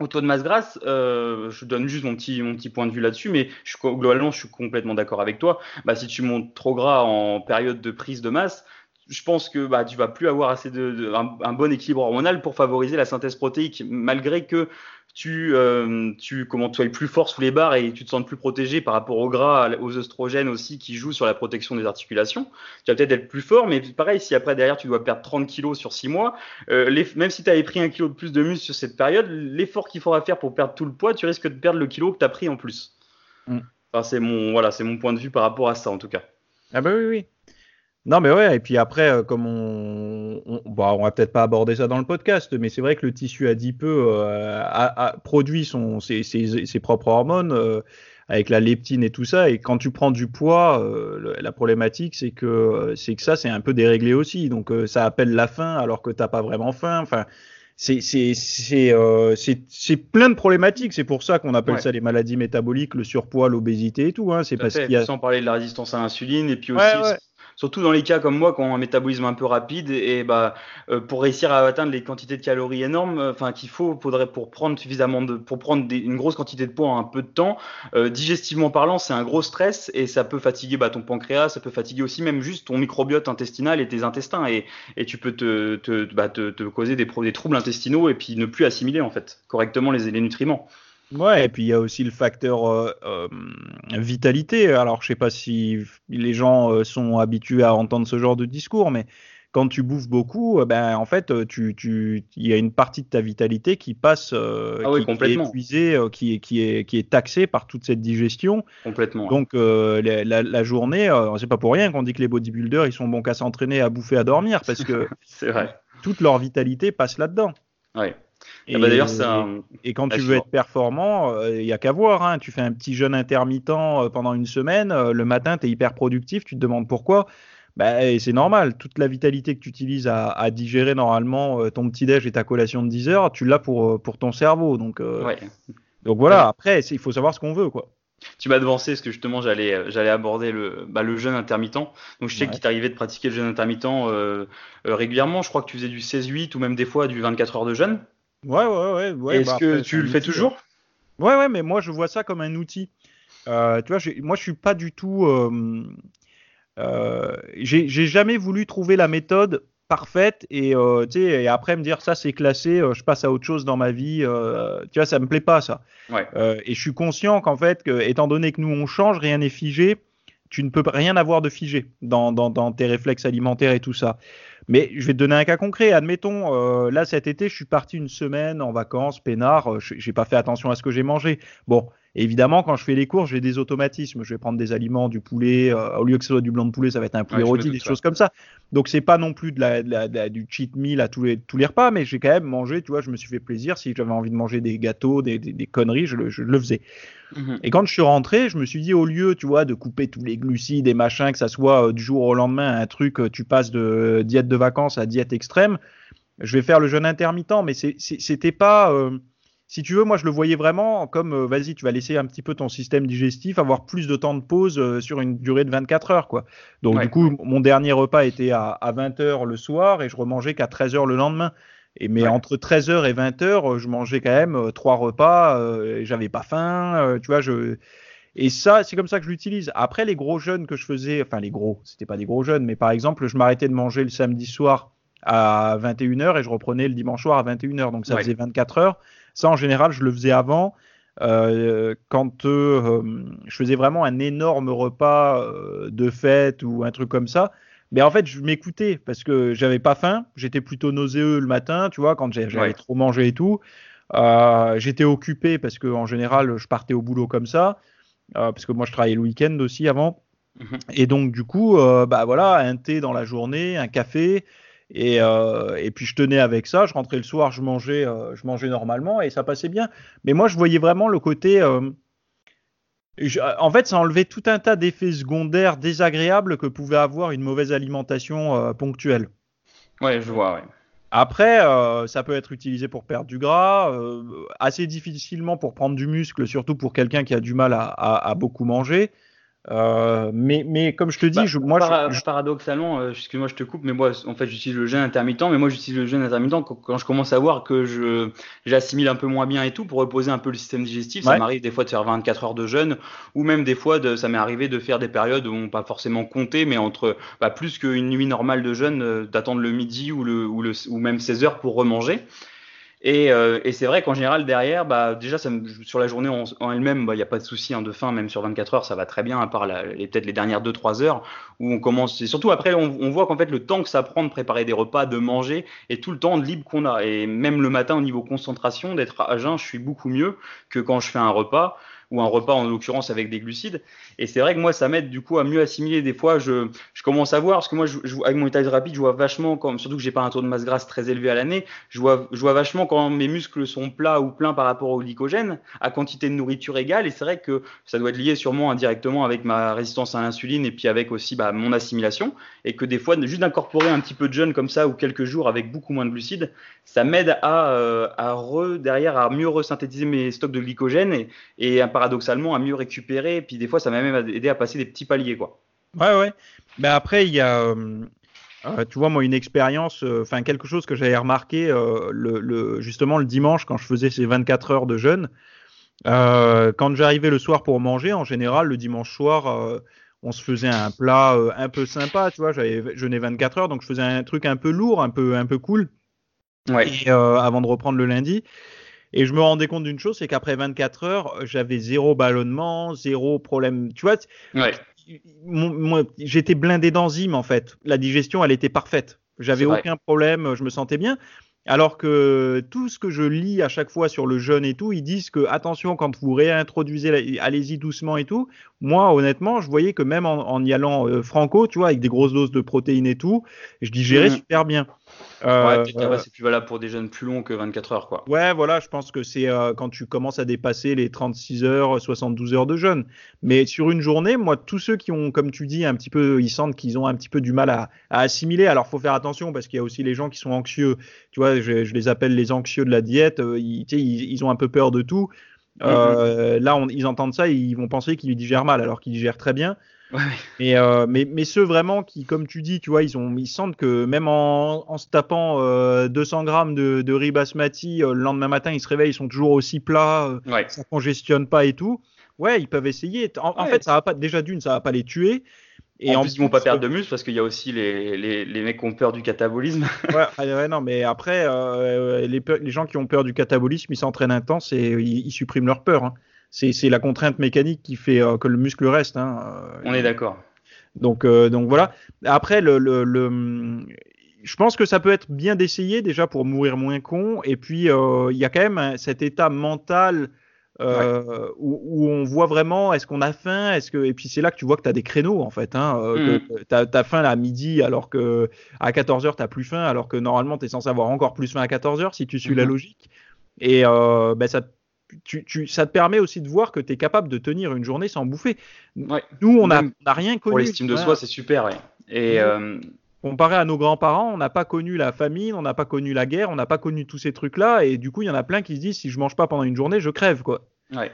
au taux de masse grasse, je donne juste mon petit, mon petit point de vue là-dessus, mais je, globalement, je suis complètement d'accord avec toi. Bah, si tu montes trop gras en période de prise de masse, je pense que bah, tu vas plus avoir assez de, un, bon équilibre hormonal pour favoriser la synthèse protéique, malgré que tu, euh, tu comment plus fort sous les barres et tu te sens plus protégé par rapport au gras, aux oestrogènes aussi qui jouent sur la protection des articulations. Tu vas peut-être être plus fort, mais pareil, si après derrière tu dois perdre 30 kilos sur 6 mois, euh, les, même si tu avais pris un kilo de plus de muscle sur cette période, l'effort qu'il faudra faire pour perdre tout le poids, tu risques de perdre le kilo que tu as pris en plus. Mm. Enfin, c'est mon, voilà, c'est mon point de vue par rapport à ça en tout cas. Ah bah oui, oui. Non, mais ouais, et puis après, euh, comme on, on, bah, on va peut-être pas aborder ça dans le podcast, mais c'est vrai que le tissu adipeux euh, a, produit son, ses, ses, ses, propres hormones euh, avec la leptine et tout ça, et quand tu prends du poids, euh, la problématique c'est que c'est que ça c'est un peu déréglé aussi, donc ça appelle la faim alors que t'as pas vraiment faim. Enfin, c'est c'est c'est plein de problématiques. C'est pour ça qu'on appelle ça les maladies métaboliques, le surpoids, l'obésité et tout. Hein. C'est parce qu'il y a sans parler de la résistance à l'insuline et puis aussi surtout dans les cas comme moi qui ont un métabolisme un peu rapide et bah euh, pour réussir à atteindre les quantités de calories énormes, euh, enfin qu'il faut faudrait pour prendre suffisamment de pour prendre une grosse quantité de poids en un peu de temps, euh, digestivement parlant, c'est un gros stress et ça peut fatiguer bah, ton pancréas, ça peut fatiguer aussi même juste ton microbiote intestinal et tes intestins et, et tu peux te te, bah, te, causer des, des troubles intestinaux et puis ne plus assimiler en fait correctement les, les nutriments. Ouais, et puis il y a aussi le facteur euh, euh, vitalité. Alors, je sais pas si les gens euh, sont habitués à entendre ce genre de discours, mais quand tu bouffes beaucoup, ben en fait, tu, tu, il y a une partie de ta vitalité qui passe, ah oui, qui, est épuisée, qui est, qui est, qui est taxée par toute cette digestion. Complètement. Donc la, la, journée, c'est pas pour rien qu'on dit que les bodybuilders, ils sont bons qu'à s'entraîner, à bouffer, à dormir, parce que toute leur vitalité passe là-dedans. Ouais. Et, bah, d'ailleurs, et quand tu veux être performant, il euh, n'y a qu'à voir. Hein. Tu fais un petit jeûne intermittent euh, pendant une semaine, euh, le matin, tu es hyper productif, tu te demandes pourquoi. Bah, c'est normal, toute la vitalité que tu utilises à, digérer normalement ton petit-déj et ta collation de 10 heures, tu l'as pour, pour ton cerveau. Donc, donc voilà, après, il faut savoir ce qu'on veut. quoi. Tu m'as devancé parce que justement j'allais j'allais aborder le bah, le jeûne intermittent. Donc je sais qu'il t'arrivait de pratiquer le jeûne intermittent régulièrement. Je crois que tu faisais du 16-8 ou même des fois du 24 heures de jeûne. Ouais, ouais, ouais. Est-ce bah, que tu le fais toujours? Ouais, ouais, mais moi je vois ça comme un outil. Euh, tu vois, moi je suis pas du tout. Euh, euh, j'ai jamais voulu trouver la méthode parfaite et, euh, et après me dire ça c'est classé, je passe à autre chose dans ma vie. tu vois, ça me plaît pas ça. Ouais. et je suis conscient qu'en fait, que, étant donné que nous on change, rien n'est figé. Tu ne peux rien avoir de figé dans, tes réflexes alimentaires et tout ça. Mais je vais te donner un cas concret. Admettons, euh, là cet été, je suis parti une semaine en vacances, peinard. Euh, j'ai pas fait attention à ce que j'ai mangé. Bon, évidemment, quand je fais les courses, j'ai des automatismes. Je vais prendre des aliments, du poulet. Euh, au lieu que ce soit du blanc de poulet, ça va être un poulet rôti, des choses comme ça. Donc c'est pas non plus de la, du cheat meal à tous les, tous les repas, mais j'ai quand même mangé. Tu vois, je me suis fait plaisir. Si j'avais envie de manger des gâteaux, des, des, conneries, je le, je le faisais. Mhm. Et quand je suis rentré, je me suis dit au lieu, tu vois, de couper tous les glucides et machin, que ça soit du jour au lendemain un truc, tu passes de diète de vacances à diète extrême, je vais faire le jeûne intermittent, mais c'était pas. Euh, si tu veux, moi je le voyais vraiment comme euh, vas-y, tu vas laisser un petit peu ton système digestif avoir plus de temps de pause euh, sur une durée de 24 heures. quoi. Donc du coup, mon dernier repas était à, 20 heures le soir et je remangeais qu'à 13 heures le lendemain. Et mais entre 13h et 20h, je mangeais quand même trois repas, euh, j'avais pas faim, tu vois, je et ça, c'est comme ça que je l'utilise. Après, les gros jeûnes que je faisais, enfin les gros, c'était pas des gros jeûnes, mais par exemple, je m'arrêtais de manger le samedi soir à 21h et je reprenais le dimanche soir à 21h. Donc ça faisait 24 heures. Ça, en général, je le faisais avant. Euh, quand euh, je faisais vraiment un énorme repas euh, de fête ou un truc comme ça, mais en fait, je m'écoutais parce que j'avais pas faim, j'étais plutôt nauséeux le matin, tu vois, quand j'avais trop mangé et tout. j'étais occupé parce que en général, je partais au boulot comme ça. Parce que moi je travaillais le week-end aussi avant. Mhm. Et donc du coup, bah voilà, un thé dans la journée, un café, et, euh, et, puis je tenais avec ça. Je rentrais le soir, je mangeais, je mangeais normalement et ça passait bien. Mais moi je voyais vraiment le côté. en fait, ça enlevait tout un tas d'effets secondaires désagréables que pouvait avoir une mauvaise alimentation ponctuelle. Ouais, je vois, ouais. Après, euh, ça peut être utilisé pour perdre du gras, euh, assez difficilement pour prendre du muscle, surtout pour quelqu'un qui a du mal à, à, à beaucoup manger. Euh, mais, mais comme je te dis, Bah, je, moi, para- je, paradoxalement, euh, excuse-moi, je te coupe, mais moi, en fait, j'utilise le jeûne intermittent, mais moi, j'utilise le jeûne intermittent quand, quand je commence à voir que je j'assimile un peu moins bien et tout pour reposer un peu le système digestif. Ça m'arrive des fois de faire 24 heures de jeûne, ou même des fois, de, ça m'est arrivé de faire des périodes où on pas forcément compté, mais entre bah, plus qu'une nuit normale de jeûne, euh, d'attendre le midi ou le ou le ou même 16 heures pour remanger. Et, euh, et c'est vrai qu'en général, derrière, bah, déjà, ça sur la journée en, elle-même, bah, il n'y a pas de souci hein, de faim, même sur 24 heures, ça va très bien, à part peut-être les dernières 2-3 heures où on commence. Et surtout après, on, on voit qu'en fait, le temps que ça prend de préparer des repas, de manger, et tout le temps de libre qu'on a. Et même le matin, au niveau concentration, d'être à jeun, je suis beaucoup mieux que quand je fais un repas ou un repas en l'occurrence avec des glucides. Et c'est vrai que moi, ça m'aide du coup à mieux assimiler. Des fois, je, je commence à voir, parce que moi, je, je- avec mon état rapide, je vois vachement, comme, surtout que j'ai pas un taux de masse grasse très élevé à l'année, je vois, je vois vachement quand mes muscles sont plats ou pleins par rapport au glycogène, à quantité de nourriture égale. Et c'est vrai que ça doit être lié sûrement indirectement avec ma résistance à l'insuline et puis avec aussi bah, mon assimilation. Et que des fois, juste d'incorporer un petit peu de jeûne comme ça ou quelques jours avec beaucoup moins de glucides, ça m'aide à, euh, à re, derrière à mieux resynthétiser mes stocks de glycogène et, et euh, paradoxalement à mieux récupérer. Et puis des fois, ça m'a même aidé à passer des petits paliers. Quoi. Ouais, ouais. Mais après, il y a, euh, euh, tu vois, moi, une expérience, euh, enfin, quelque chose que j'avais remarqué euh, le, le- justement le dimanche quand je faisais ces 24 heures de jeûne. Quand j'arrivais le soir pour manger, en général, le dimanche soir, on se faisait un plat un peu sympa, tu vois. J'avais jeûné 24 heures, donc je faisais un truc un peu lourd, un peu, un peu cool, Ouais. et, avant de reprendre le lundi. Et je me rendais compte d'une chose, c'est qu'après 24 heures, j'avais zéro ballonnement, zéro problème. Tu vois, Ouais. j'étais blindé d'enzymes en fait. La digestion, elle était parfaite. J'avais vrai. aucun problème, je me sentais bien. Alors que tout ce que je lis à chaque fois sur le jeûne et tout, ils disent que attention quand vous réintroduisez, allez-y doucement et tout. Moi, honnêtement, je voyais que même en, en y allant euh, franco, tu vois, avec des grosses doses de protéines et tout, je digérais Mhm. super bien. Ouais, Euh, c'est plus valable pour des jeunes plus longs que 24 heures. Quoi. Ouais, voilà, je pense que c'est euh, quand tu commences à dépasser les 36 heures, 72 heures de jeûne. Mais sur une journée, moi, tous ceux qui ont, comme tu dis, un petit peu, ils sentent qu'ils ont un petit peu du mal à, à assimiler. Alors, faut faire attention parce qu'il y a aussi les gens qui sont anxieux. Tu vois, je, je les appelle les anxieux de la diète. euh, Ils, ont un peu peur de tout. Euh, Là, on- ils entendent ça, ils vont penser qu'ils digèrent mal, alors qu'ils digèrent très bien. Ouais. Mais, euh, mais, mais ceux vraiment qui, comme tu dis, tu vois, ils, ont, ils sentent que même en, en se tapant euh, 200 grammes de, de riz basmati, euh, le lendemain matin, ils se réveillent, ils sont toujours aussi plats, euh, Ouais. ça congestionne pas et tout. Ouais, ils peuvent essayer. En, en fait, ça va pas, déjà d'une, ça va pas les tuer. Et en plus, ils vont pas perdre de muscle parce qu'il y a aussi les, les, les mecs qui ont peur du catabolisme. Ouais, ah ouais, non, mais après, euh, les, les gens qui ont peur du catabolisme, ils s'entraînent intense et ils, ils suppriment leur peur. hein. C'est la contrainte mécanique qui fait euh, que le muscle reste. hein. Euh, On est d'accord. Donc, euh, donc voilà. Après, le, le, le- je pense que ça peut être bien d'essayer déjà pour mourir moins con. Et puis, euh, il y a quand même un- cet état mental euh, où, où on voit vraiment est-ce qu'on a faim, est-ce que et puis c'est là que tu vois que tu as des créneaux en fait. Hein, euh, Mm. t'as as faim là, à midi alors que à 14h tu plus faim alors que normalement tu es censé avoir encore plus faim à 14h si tu suis la Mhm. logique. Et ben, ça, tu, tu, ça te permet aussi de voir que tu es capable de tenir une journée sans bouffer. Ouais. Nous, on n'a rien connu. Pour l'estime de Voilà. soi, c'est super. Ouais. Et euh, Comparé à nos grands-parents, on n'a pas connu la famine, on n'a pas connu la guerre, on n'a pas connu tous ces trucs-là, et du coup, il y en a plein qui se disent si je mange pas pendant une journée, je crève, quoi. ouais.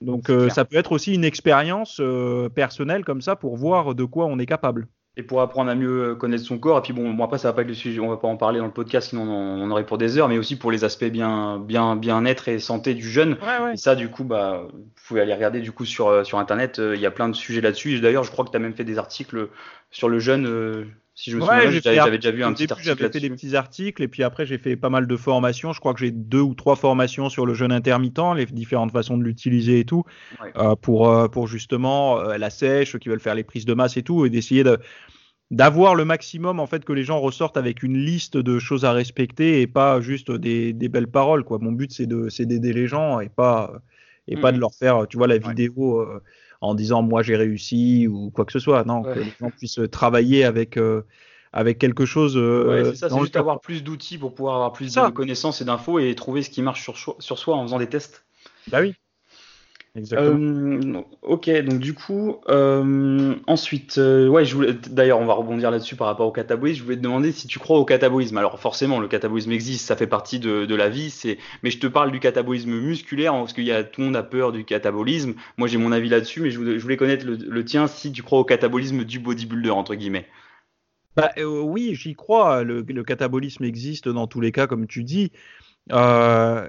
Donc, euh, ça peut être aussi une expérience euh, personnelle comme ça pour voir de quoi on est capable. Et pour apprendre à mieux connaître son corps. Et puis bon, bon après, ça va pas être le sujet, on va pas en parler dans le podcast, sinon on en aurait pour des heures, mais aussi pour les aspects bien, bien, bien-être et santé du jeune. Ouais, ouais. Et ça, du coup, bah, vous pouvez aller regarder du coup sur, euh, sur Internet. euh, Il y a plein de sujets là-dessus. D'ailleurs, je crois que tu as même fait des articles sur le jeune. euh, si je me souviens bien, j'ai j'avais déjà vu un petit début, article J'avais fait des petits articles, et puis après, j'ai fait pas mal de formations. Je crois que j'ai deux ou trois formations sur le jeûne intermittent, les différentes façons de l'utiliser et tout, Ouais. euh, pour, euh, pour justement euh, la sèche, ceux qui veulent faire les prises de masse et tout, et d'essayer de d'avoir le maximum en fait que les gens ressortent avec une liste de choses à respecter et pas juste des, des belles paroles quoi. Mon but c'est de c'est d'aider les gens et pas et pas Mhm. de leur faire tu vois la Ouais. vidéo en disant moi j'ai réussi ou quoi que ce soit. Non, Ouais. que les gens puissent travailler avec euh, avec quelque chose. euh, Ouais, c'est ça, c'est juste avoir plus d'outils pour pouvoir avoir plus Ça. de connaissances et d'infos et trouver ce qui marche sur, soi- sur soi en faisant des tests. Bah oui. Exactement. ok, donc du coup, ensuite, ouais, je voulais, d'ailleurs, on va rebondir là-dessus par rapport au catabolisme. Je voulais te demander si tu crois au catabolisme. Alors forcément, le catabolisme existe, ça fait partie de, la vie. C'est, mais je te parle du catabolisme musculaire hein, parce qu'il y a tout le monde a peur du catabolisme. Moi, j'ai mon avis là-dessus, mais je voulais, connaître le, tien si tu crois au catabolisme du bodybuilder entre guillemets. Bah, oui, j'y crois. Le, le, catabolisme existe dans tous les cas, comme tu dis. Euh,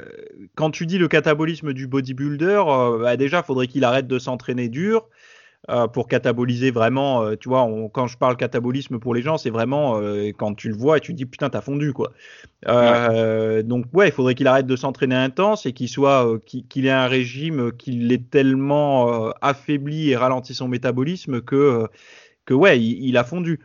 quand tu dis le catabolisme du bodybuilder, euh, bah déjà, il faudrait qu'il arrête de s'entraîner dur euh, pour cataboliser vraiment. tu vois, quand je parle catabolisme pour les gens, c'est vraiment quand tu le vois et tu te dis putain, t'as fondu quoi. Donc ouais, il faudrait qu'il arrête de s'entraîner intense et qu'il soit, qu'il ait un régime qui l'ait tellement affaibli et ralenti son métabolisme que que ouais, il a fondu.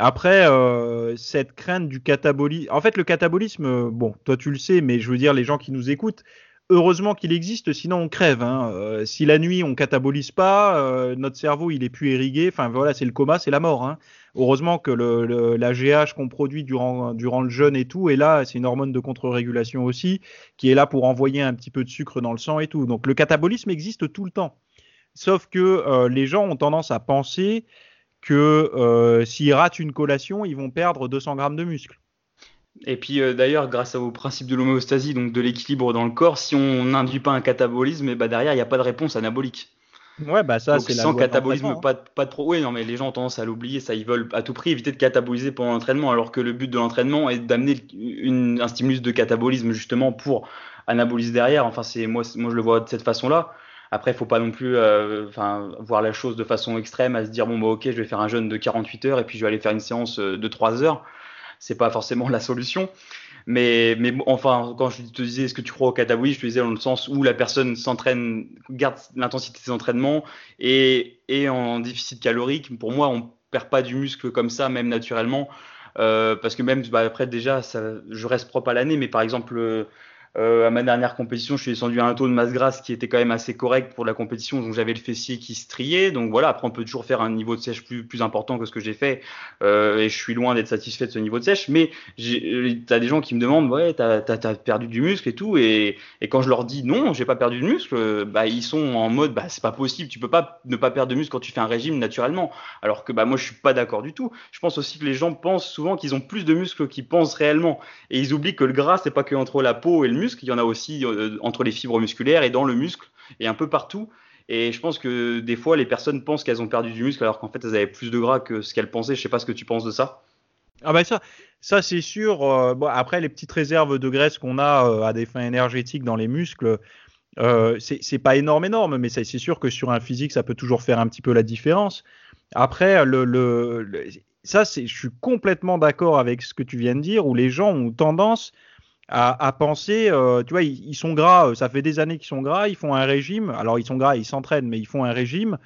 Après, euh, cette crainte du catabolisme. En fait, le catabolisme, euh, bon, toi tu le sais, mais je veux dire, les gens qui nous écoutent, heureusement qu'il existe, sinon on crève. Hein. Euh, si la nuit on catabolise pas, notre cerveau il est plus irrigué. Enfin voilà, c'est le coma, c'est la mort. Hein. Heureusement que le, la GH qu'on produit durant, durant le jeûne et tout est là. C'est une hormone de contre-régulation aussi, qui est là pour envoyer un petit peu de sucre dans le sang et tout. Donc le catabolisme existe tout le temps. Sauf que les gens ont tendance à penser que euh, s'ils ratent une collation, ils vont perdre 200 grammes de muscle. Et puis euh, d'ailleurs, grâce au principe de l'homéostasie, donc de l'équilibre dans le corps, si on n'induit pas un catabolisme, et bah derrière, il n'y a pas de réponse anabolique. Ouais, bah ça, c'est sans catabolisme, pas, pas trop. Oui, non, mais les gens ont tendance à l'oublier, ça, ils veulent à tout prix éviter de cataboliser pendant l'entraînement, alors que le but de l'entraînement est d'amener un stimulus de catabolisme justement pour anaboliser derrière. Enfin, c'est moi, moi, je le vois de cette façon-là. Après, faut pas non plus euh, voir la chose de façon extrême, à se dire bon bah ok, je vais faire un jeûne de 48 heures et puis je vais aller faire une séance euh, de 3 heures. C'est pas forcément la solution. Mais, mais enfin, quand je te disais est-ce que tu crois au catabolisme, je te disais dans le sens où la personne s'entraîne, garde l'intensité de ses entraînements et, et en déficit calorique. Pour moi, on perd pas du muscle comme ça, même naturellement. Euh, parce que même bah, après déjà, je reste propre à l'année, mais par exemple, euh, à ma dernière compétition, je suis descendu à un taux de masse grasse qui était quand même assez correct pour la compétition, donc j'avais le fessier qui se triait. Donc voilà, après on peut toujours faire un niveau de sèche plus, important que ce que j'ai fait, euh, et je suis loin d'être satisfait de ce niveau de sèche. Mais euh, t'as des gens qui me demandent, ouais, t'as as, perdu du muscle et tout, et, et quand je leur dis non, j'ai pas perdu de muscle, bah ils sont en mode, bah c'est pas possible, tu peux pas ne pas perdre de muscle quand tu fais un régime naturellement. Alors que bah moi je suis pas d'accord du tout. Je pense aussi que les gens pensent souvent qu'ils ont plus de muscles qu'ils pensent réellement, et ils oublient que le gras c'est pas que entre la peau et le muscle, il y en a aussi euh, entre les fibres musculaires et dans le muscle et un peu partout. Et je pense que des fois, les personnes pensent qu'elles ont perdu du muscle alors qu'en fait, elles avaient plus de gras que ce qu'elles pensaient. Je sais pas ce que tu penses de ça. Ah bah ça, ça c'est sûr. Euh, après, les petites réserves de graisse qu'on a euh, à des fins énergétiques dans les muscles, euh, c'est pas énorme, énorme, mais c'est sûr que sur un physique, ça peut toujours faire un petit peu la différence. Après, le, le ça, je suis complètement d'accord avec ce que tu viens de dire, où les gens ont tendance à, penser, euh, tu vois, ils, sont gras, euh, ça fait des années qu'ils sont gras, ils font un régime, alors ils sont gras, ils s'entraînent, mais ils font un régime,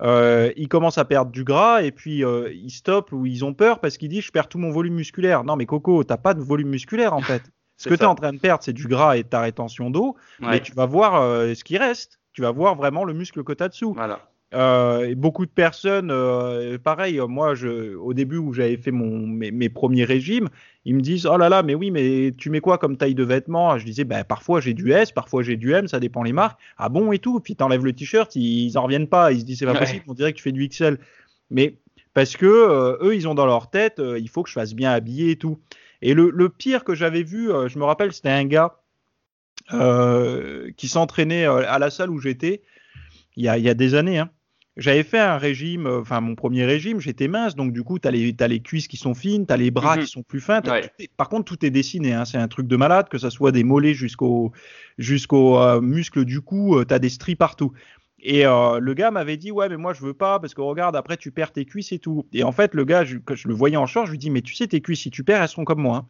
euh, ils commencent à perdre du gras et puis euh, ils stoppent ou ils ont peur parce qu'ils disent je perds tout mon volume musculaire. Non mais Coco, t'as pas de volume musculaire en fait. Ce que tu es en train de perdre, c'est du gras et ta rétention d'eau, mais tu vas voir ce qui reste. Tu vas voir vraiment le muscle que tu as dessous. Voilà. Euh, et beaucoup de personnes, euh, pareil, moi, je, au début où j'avais fait mon, mes, premiers régimes, ils me disent Oh là là, mais oui, mais tu mets quoi comme taille de vêtements? Je disais ben, Parfois j'ai du S, parfois j'ai du M, ça dépend les marques. Ah bon et tout? Puis t'enlèves le t-shirt, ils, en reviennent pas. Ils se disent C'est pas possible, on dirait que tu fais du XL. Mais parce que euh, eux, ils ont dans leur tête Il faut que je fasse bien habillé et tout. Et le, le pire que j'avais vu, je me rappelle, c'était un gars qui s'entraînait à la salle où j'étais il y a, il y a des années. Hein j'avais fait un régime, euh, enfin mon premier régime, j'étais mince, donc du coup, tu as, les cuisses qui sont fines, tu as les bras mhm. qui sont plus fins. par contre, tout est dessiné, hein, c'est un truc de malade, que ça soit des mollets jusqu'au jusqu'au euh, muscle du cou, euh, tu as des stries partout. Et le gars m'avait dit ouais mais moi je veux pas parce que regarde après tu perds tes cuisses et tout. Et en fait le gars je, quand je le voyais en short je lui dis mais tu sais tes cuisses si tu perds elles seront comme moi. Hein.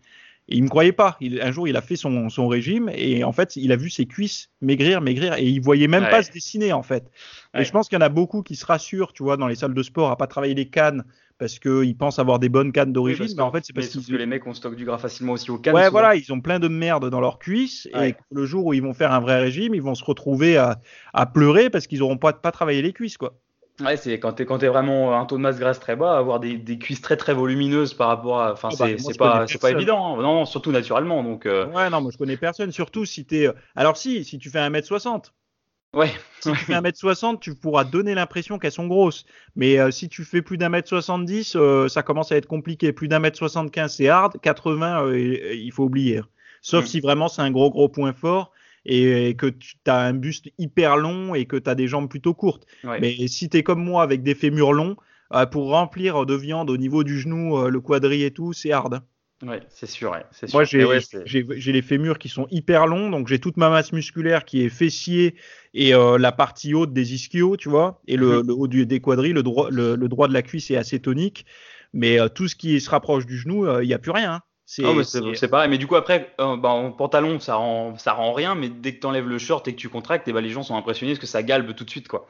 Et il me croyait pas. un jour, il a fait son, son, régime et en fait, il a vu ses cuisses maigrir, maigrir et il voyait même pas se dessiner en fait. Et je pense qu'il y en a beaucoup qui se rassurent, tu vois, dans les salles de sport à pas travailler les cannes parce qu'ils pensent avoir des bonnes cannes d'origine, mais en fait, c'est parce que les mecs ont stock du gras facilement aussi aux cannes. Ouais, voilà, ils ont plein de merde dans leurs cuisses et le jour où ils vont faire un vrai régime, ils vont se retrouver à, à pleurer parce qu'ils auront pas, pas travaillé les cuisses, quoi. Ouais, c'est quand tu es, es, vraiment un taux de masse grasse très bas, avoir des, des cuisses très très volumineuses par rapport à. Enfin, ah bah, c'est pas, pas évident, hein. non, surtout naturellement. Donc, euh... Ouais, non, moi je connais personne, surtout si tu es. Alors, si, si tu fais 1m60, Ouais. Si tu fais 1m60, tu pourras donner l'impression qu'elles sont grosses. Mais euh, si tu fais plus d'un mètre 70, euh, ça commence à être compliqué. Plus d'un mètre 75, c'est hard. 80, euh, il faut oublier. Sauf Mm. si vraiment c'est un gros gros point fort et, que tu as un buste hyper long et que tu as des jambes plutôt courtes. Ouais. Mais si tu es comme moi avec des fémurs longs, euh, pour remplir de viande au niveau du genou, euh, le quadri et tout, c'est hard. Ouais, c'est sûr, ouais, c'est Moi, sûr. j'ai ouais, les fémurs qui sont hyper longs, donc j'ai toute ma masse musculaire qui est fessier et euh, la partie haute des ischios, tu vois, et le, Mhm. le haut du, des quadris, le droit, le, le droit de la cuisse est assez tonique, mais euh, tout ce qui se rapproche du genou, euh, il n'y a plus rien. C'est mais c'est c'est- c'est pareil, mais du coup après, euh, bah, en pantalon ça rend, ça rend rien, mais dès que t'enlèves le short et que tu contractes, et bah, les gens sont impressionnés parce que ça galbe tout de suite quoi.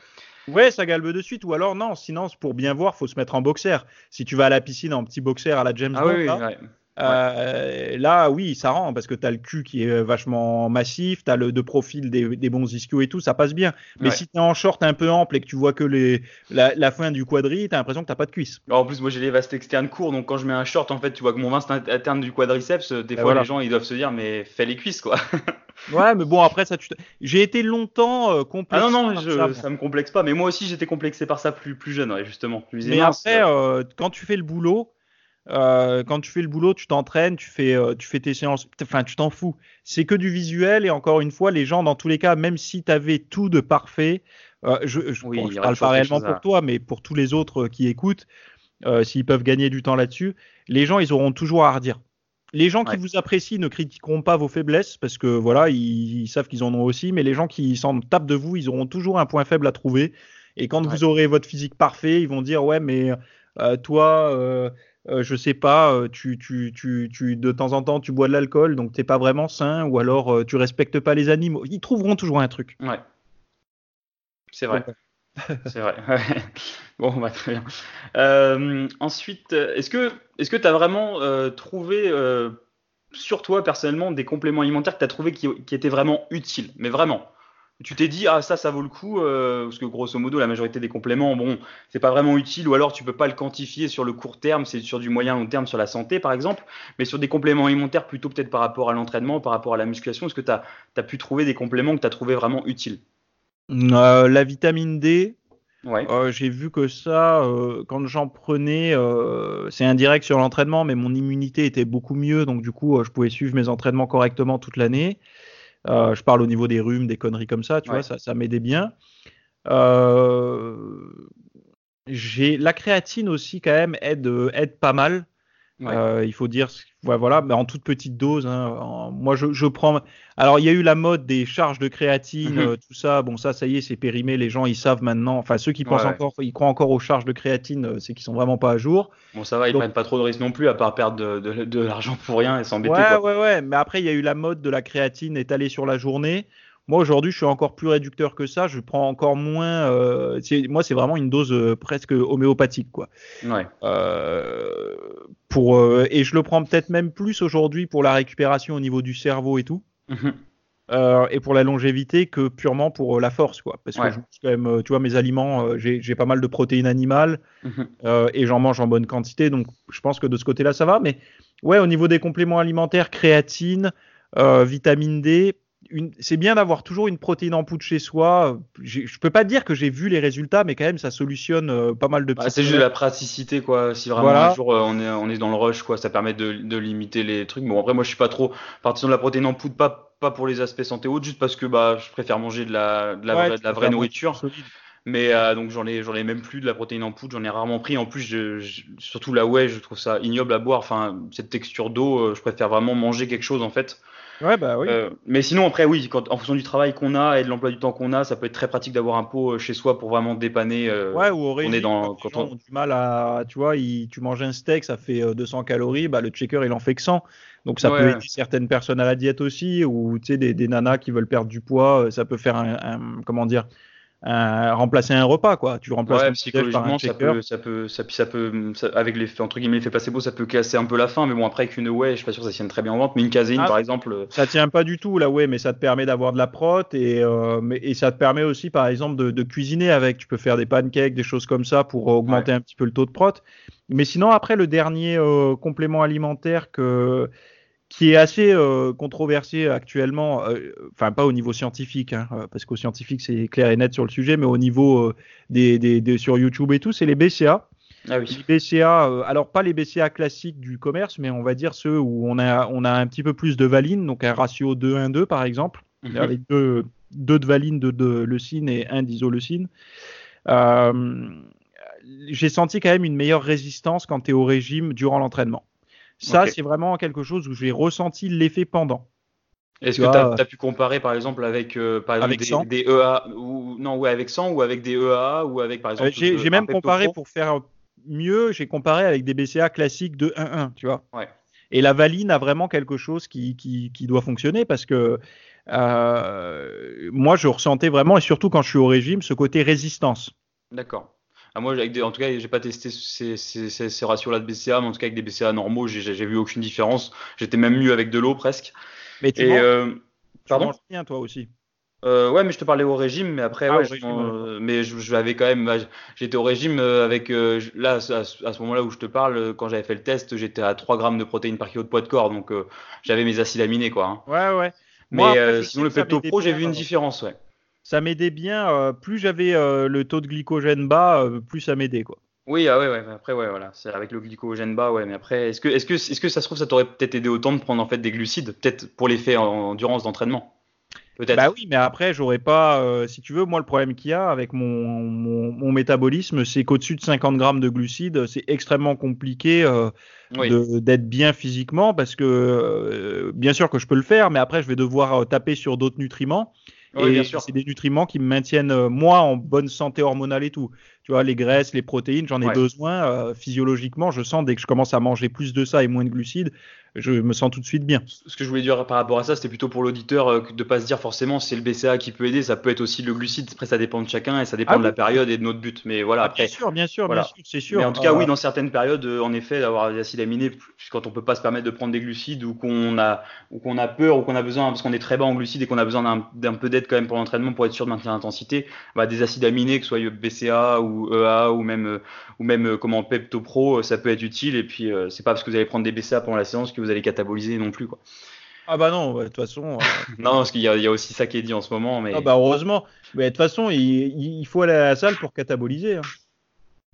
Ouais, ça galbe de suite, ou alors non, sinon pour bien voir, faut se mettre en boxer. Si tu vas à la piscine en petit boxer à la James Ah Bond, oui, oui, là, ouais. Euh, là, oui, ça rend parce que tu as le cul qui est vachement massif, tu as le de profil des, des bons ischios et tout, ça passe bien. Mais Ouais. si tu es en short un peu ample et que tu vois que les, la, la fin du quadri, tu as l'impression que tu pas de cuisse. Alors, en plus, moi j'ai les vastes externes courts, donc quand je mets un short, en fait, tu vois que mon vaste interne du quadriceps, euh, des Ben fois voilà. les gens ils doivent se dire, mais fais les cuisses quoi. Ouais, mais bon, après, ça, tu j'ai été longtemps euh, Ah complexé non, non, je- ça. ça me complexe pas, mais moi aussi j'étais complexé par ça plus, plus jeune, ouais, justement. Plus Mais mince, après, euh, euh, quand tu fais le boulot, euh, quand tu fais le boulot, tu t'entraînes, tu fais, euh, tu fais tes séances, enfin, tu t'en fous. C'est que du visuel et encore une fois, les gens, dans tous les cas, même si tu avais tout de parfait, euh, je, je, Oui, bon, parle pas réellement pour à- toi, mais pour tous les autres qui écoutent, s'ils peuvent gagner du temps là-dessus, les gens, ils auront toujours à redire. Les gens qui vous apprécient ne critiqueront pas vos faiblesses parce que voilà, ils, ils savent qu'ils en ont aussi, mais les gens qui s'en tapent de vous, ils auront toujours un point faible à trouver. Et quand Ouais. vous aurez votre physique parfait, ils vont dire ouais, mais euh, toi, euh, euh, je sais pas, euh, tu, tu, tu, tu, de temps en temps, tu bois de l'alcool, donc t'es pas vraiment sain, ou alors euh, tu respectes pas les animaux. Ils trouveront toujours un truc. Ouais. C'est vrai. C'est vrai. ouais. Bon, bah, très bien. Euh, ensuite, est-ce que est-ce que tu as vraiment trouvé sur toi personnellement des compléments alimentaires que tu as trouvé qui, qui étaient vraiment utiles, mais vraiment tu t'es dit ah ça ça vaut le coup euh, parce que grosso modo la majorité des compléments bon c'est pas vraiment utile ou alors tu peux pas le quantifier sur le court terme c'est sur du moyen long terme sur la santé par exemple mais sur des compléments alimentaires plutôt peut-être par rapport à l'entraînement par rapport à la musculation est-ce que tu as, pu trouver des compléments que tu as trouvé vraiment utiles? Euh, la vitamine D, ouais Euh, j'ai vu que ça, quand j'en prenais, c'est indirect sur l'entraînement, mais mon immunité était beaucoup mieux, donc du coup, je pouvais suivre mes entraînements correctement toute l'année. Euh, je parle au niveau des rhumes, des conneries comme ça, tu Ouais. vois, ça, ça m'aidait bien. Euh, j'ai la créatine aussi quand même aide, euh, aide pas mal. Ouais. Il faut dire, ouais, voilà, mais en toute petite dose. hein, en- moi, je, je prends. Alors, il y a eu la mode des charges de créatine, Mhm. euh, tout ça. Bon, ça, ça y est, c'est périmé. Les gens, ils savent maintenant. Enfin, ceux qui pensent Ouais, ouais. encore, ils croient encore aux charges de créatine, euh, c'est qu'ils sont vraiment pas à jour. Bon, ça va, ils Donc- prennent pas trop de risques non plus, à part perdre de, de- de l'argent pour rien et s'embêter. Ouais, quoi. ouais, ouais. Mais après, il y a eu la mode de la créatine étalée sur la journée. Moi, aujourd'hui, je suis encore plus réducteur que ça. Je prends encore moins. euh, moi, c'est vraiment une dose euh, presque homéopathique, quoi. Ouais. Euh, pour, et je le prends peut-être même plus aujourd'hui pour la récupération au niveau du cerveau et tout. Mhm. et pour la longévité que purement pour la force, quoi. Parce Ouais. que je mange quand même, tu vois, mes aliments, j'ai pas mal de protéines animales Mhm. et j'en mange en bonne quantité, donc je pense que de ce côté-là, ça va. Mais ouais, au niveau des compléments alimentaires, créatine, vitamine D, c'est bien d'avoir toujours une protéine en poudre chez soi. Je peux pas dire que j'ai vu les résultats, mais quand même, ça solutionne euh, pas mal de Bah, c'est juste de la praticité, quoi. Si vraiment Voilà. un jour euh, on est, on est dans le rush, quoi, ça permet de, de limiter les trucs. Bon, après, moi, je suis pas trop partisan de la protéine en poudre, pas, pas pour les aspects santé haute, juste parce que bah, je préfère manger de la, de la, Ouais, vraie, de la nourriture. solide. Mais euh, donc, j'en ai, j'en ai même plus de la protéine en poudre, j'en ai rarement pris. En plus, je, je- surtout la whey, je trouve ça ignoble à boire. Enfin, cette texture d'eau, je préfère vraiment manger quelque chose, en fait. Ouais, bah oui. Euh, mais sinon, après, oui, quand, en fonction du travail qu'on a et de l'emploi du temps qu'on a, ça peut être très pratique d'avoir un pot euh, chez soi pour vraiment dépanner. euh, Ouais, ou au régime, est dans- quand on- ont du mal à, tu vois, il- tu manges un steak, ça fait euh, 200 calories, bah le checker il en fait que 100. Donc ça Ouais. peut aider certaines personnes à la diète aussi, ou tu sais des, des nanas qui veulent perdre du poids, euh, ça peut faire un, un- comment dire, un- remplacer un repas quoi. Tu remplaces Ouais, par un psychologiquement, ça peut, ça peut, ça, puis ça peut, ça- avec les, entre guillemets, l'effet placebo, ça peut casser un peu la faim. Mais bon, après, avec une whey, je suis pas sûr que ça tienne très bien en vente. Mais une caséine, Ah. par exemple, euh, Ça tient pas du tout là, ouais, mais ça te permet d'avoir de la prot et, euh, mais, et ça te permet aussi, par exemple, de, de cuisiner avec. Tu peux faire des pancakes, des choses comme ça pour augmenter un petit peu le taux de prot. Mais sinon, après, le dernier euh, complément alimentaire que qui est assez euh, controversé actuellement, euh, enfin pas au niveau scientifique, hein, euh, parce qu'au scientifique c'est clair et net sur le sujet, mais au niveau des, des, des, sur YouTube et tout, c'est les BCA. Ah oui. Les BCA, alors pas les BCA classiques du commerce, mais on va dire ceux où on a, on a un petit peu plus de valine, donc un ratio 2-1-2 par exemple, Mhm. avec deux, deux de valine, deux de leucine et un d'isoleucine. J'ai senti quand même une meilleure résistance quand tu es au régime durant l'entraînement. Ça, c'est vraiment quelque chose où j'ai ressenti l'effet pendant. Est-ce que tu as, pu comparer par exemple avec, euh, par exemple, Avec des, 100. des EA ou non ouais avec 100 ou avec des EA ou avec par exemple Euh, j'ai euh, j'ai même comparé Pro pour faire mieux, j'ai comparé avec des BCA classiques de 1-1, tu vois. Ouais. Et la valine a vraiment quelque chose qui, qui, qui doit fonctionner parce que euh, moi, je ressentais vraiment, et surtout quand je suis au régime, ce côté résistance. D'accord. Ah, moi, avec des- en tout cas, j'ai pas testé ces, ces, ces, ces ratios-là de BCA, mais en tout cas, avec des BCA normaux, j'ai vu aucune différence. J'étais même mieux avec de l'eau presque. Mais tu, Et manges, euh, tu pardon manges bien, toi aussi. Euh, ouais, mais je te parlais au régime, mais après, Ah, ouais, régime, euh, mais je, je avais quand même, j'étais au régime euh, avec, euh, là, à, ce- moment-là où je te parle, quand j'avais fait le test, j'étais à 3 grammes de protéines par kilo de poids de corps, donc j'avais mes acides aminés, quoi. hein. Ouais, ouais. Mais Moi, après, sinon, le Pepto Pro, j'ai vu une euh, différence, ouais. Ça m'aidait bien. euh, plus j'avais euh, le taux de glycogène bas, euh, plus ça m'aidait, quoi. Oui, ah ouais, ouais, mais après, ouais, voilà, c'est avec le glycogène bas, ouais, mais après, est-ce que, est-ce que, est-ce que ça se trouve, ça t'aurait peut-être aidé autant de prendre en fait des glucides, peut-être pour l'effet en endurance d'entraînement, peut-être. Bah oui, mais après, j'aurais pas. si tu veux, moi, le problème qu'il y a avec mon, mon, mon métabolisme, c'est qu'au-dessus de 50 grammes de glucides, c'est extrêmement compliqué Oui. de- d'être bien physiquement parce que, bien sûr que je peux le faire, mais après, je vais devoir taper sur d'autres nutriments. Ouais, et bien sûr. c'est des nutriments qui me maintiennent, euh, moi, en bonne santé hormonale et tout. Tu vois, les graisses, les protéines, j'en ai Ouais. besoin. euh, physiologiquement, je sens dès que je commence à manger plus de ça et moins de glucides, je me sens tout de suite bien. Ce que je voulais dire par rapport à ça, c'était plutôt pour l'auditeur euh, de pas se dire forcément c'est le BCA qui peut aider, ça peut être aussi le glucide. Après, ça dépend de chacun et ça dépend Ah de la période et de notre but. Mais voilà, Ah, après. bien sûr, bien sûr, voilà. bien sûr, c'est sûr. Mais en tout cas, Euh, oui, dans certaines périodes, euh, en effet, d'avoir des acides aminés, quand on peut pas se permettre de prendre des glucides ou qu'on a, ou qu'on a peur ou qu'on a besoin, parce qu'on est très bas en glucides et qu'on a besoin d'un, peu d'aide quand même pour l'entraînement pour être sûr de maintenir l'intensité, bah, des acides aminés, que ce soit BCA ou EA ou même, ou même comment Pepto Pro, ça peut être utile. Et puis, c'est pas parce que vous allez prendre des BCA pendant la séance que vous allez cataboliser non plus, quoi. Ah bah non, de toute façon. euh, Non, parce qu'il y a, il y a aussi ça qui est dit en ce moment, mais ah bah heureusement. Mais de toute façon, il, il faut aller à la salle pour cataboliser. hein.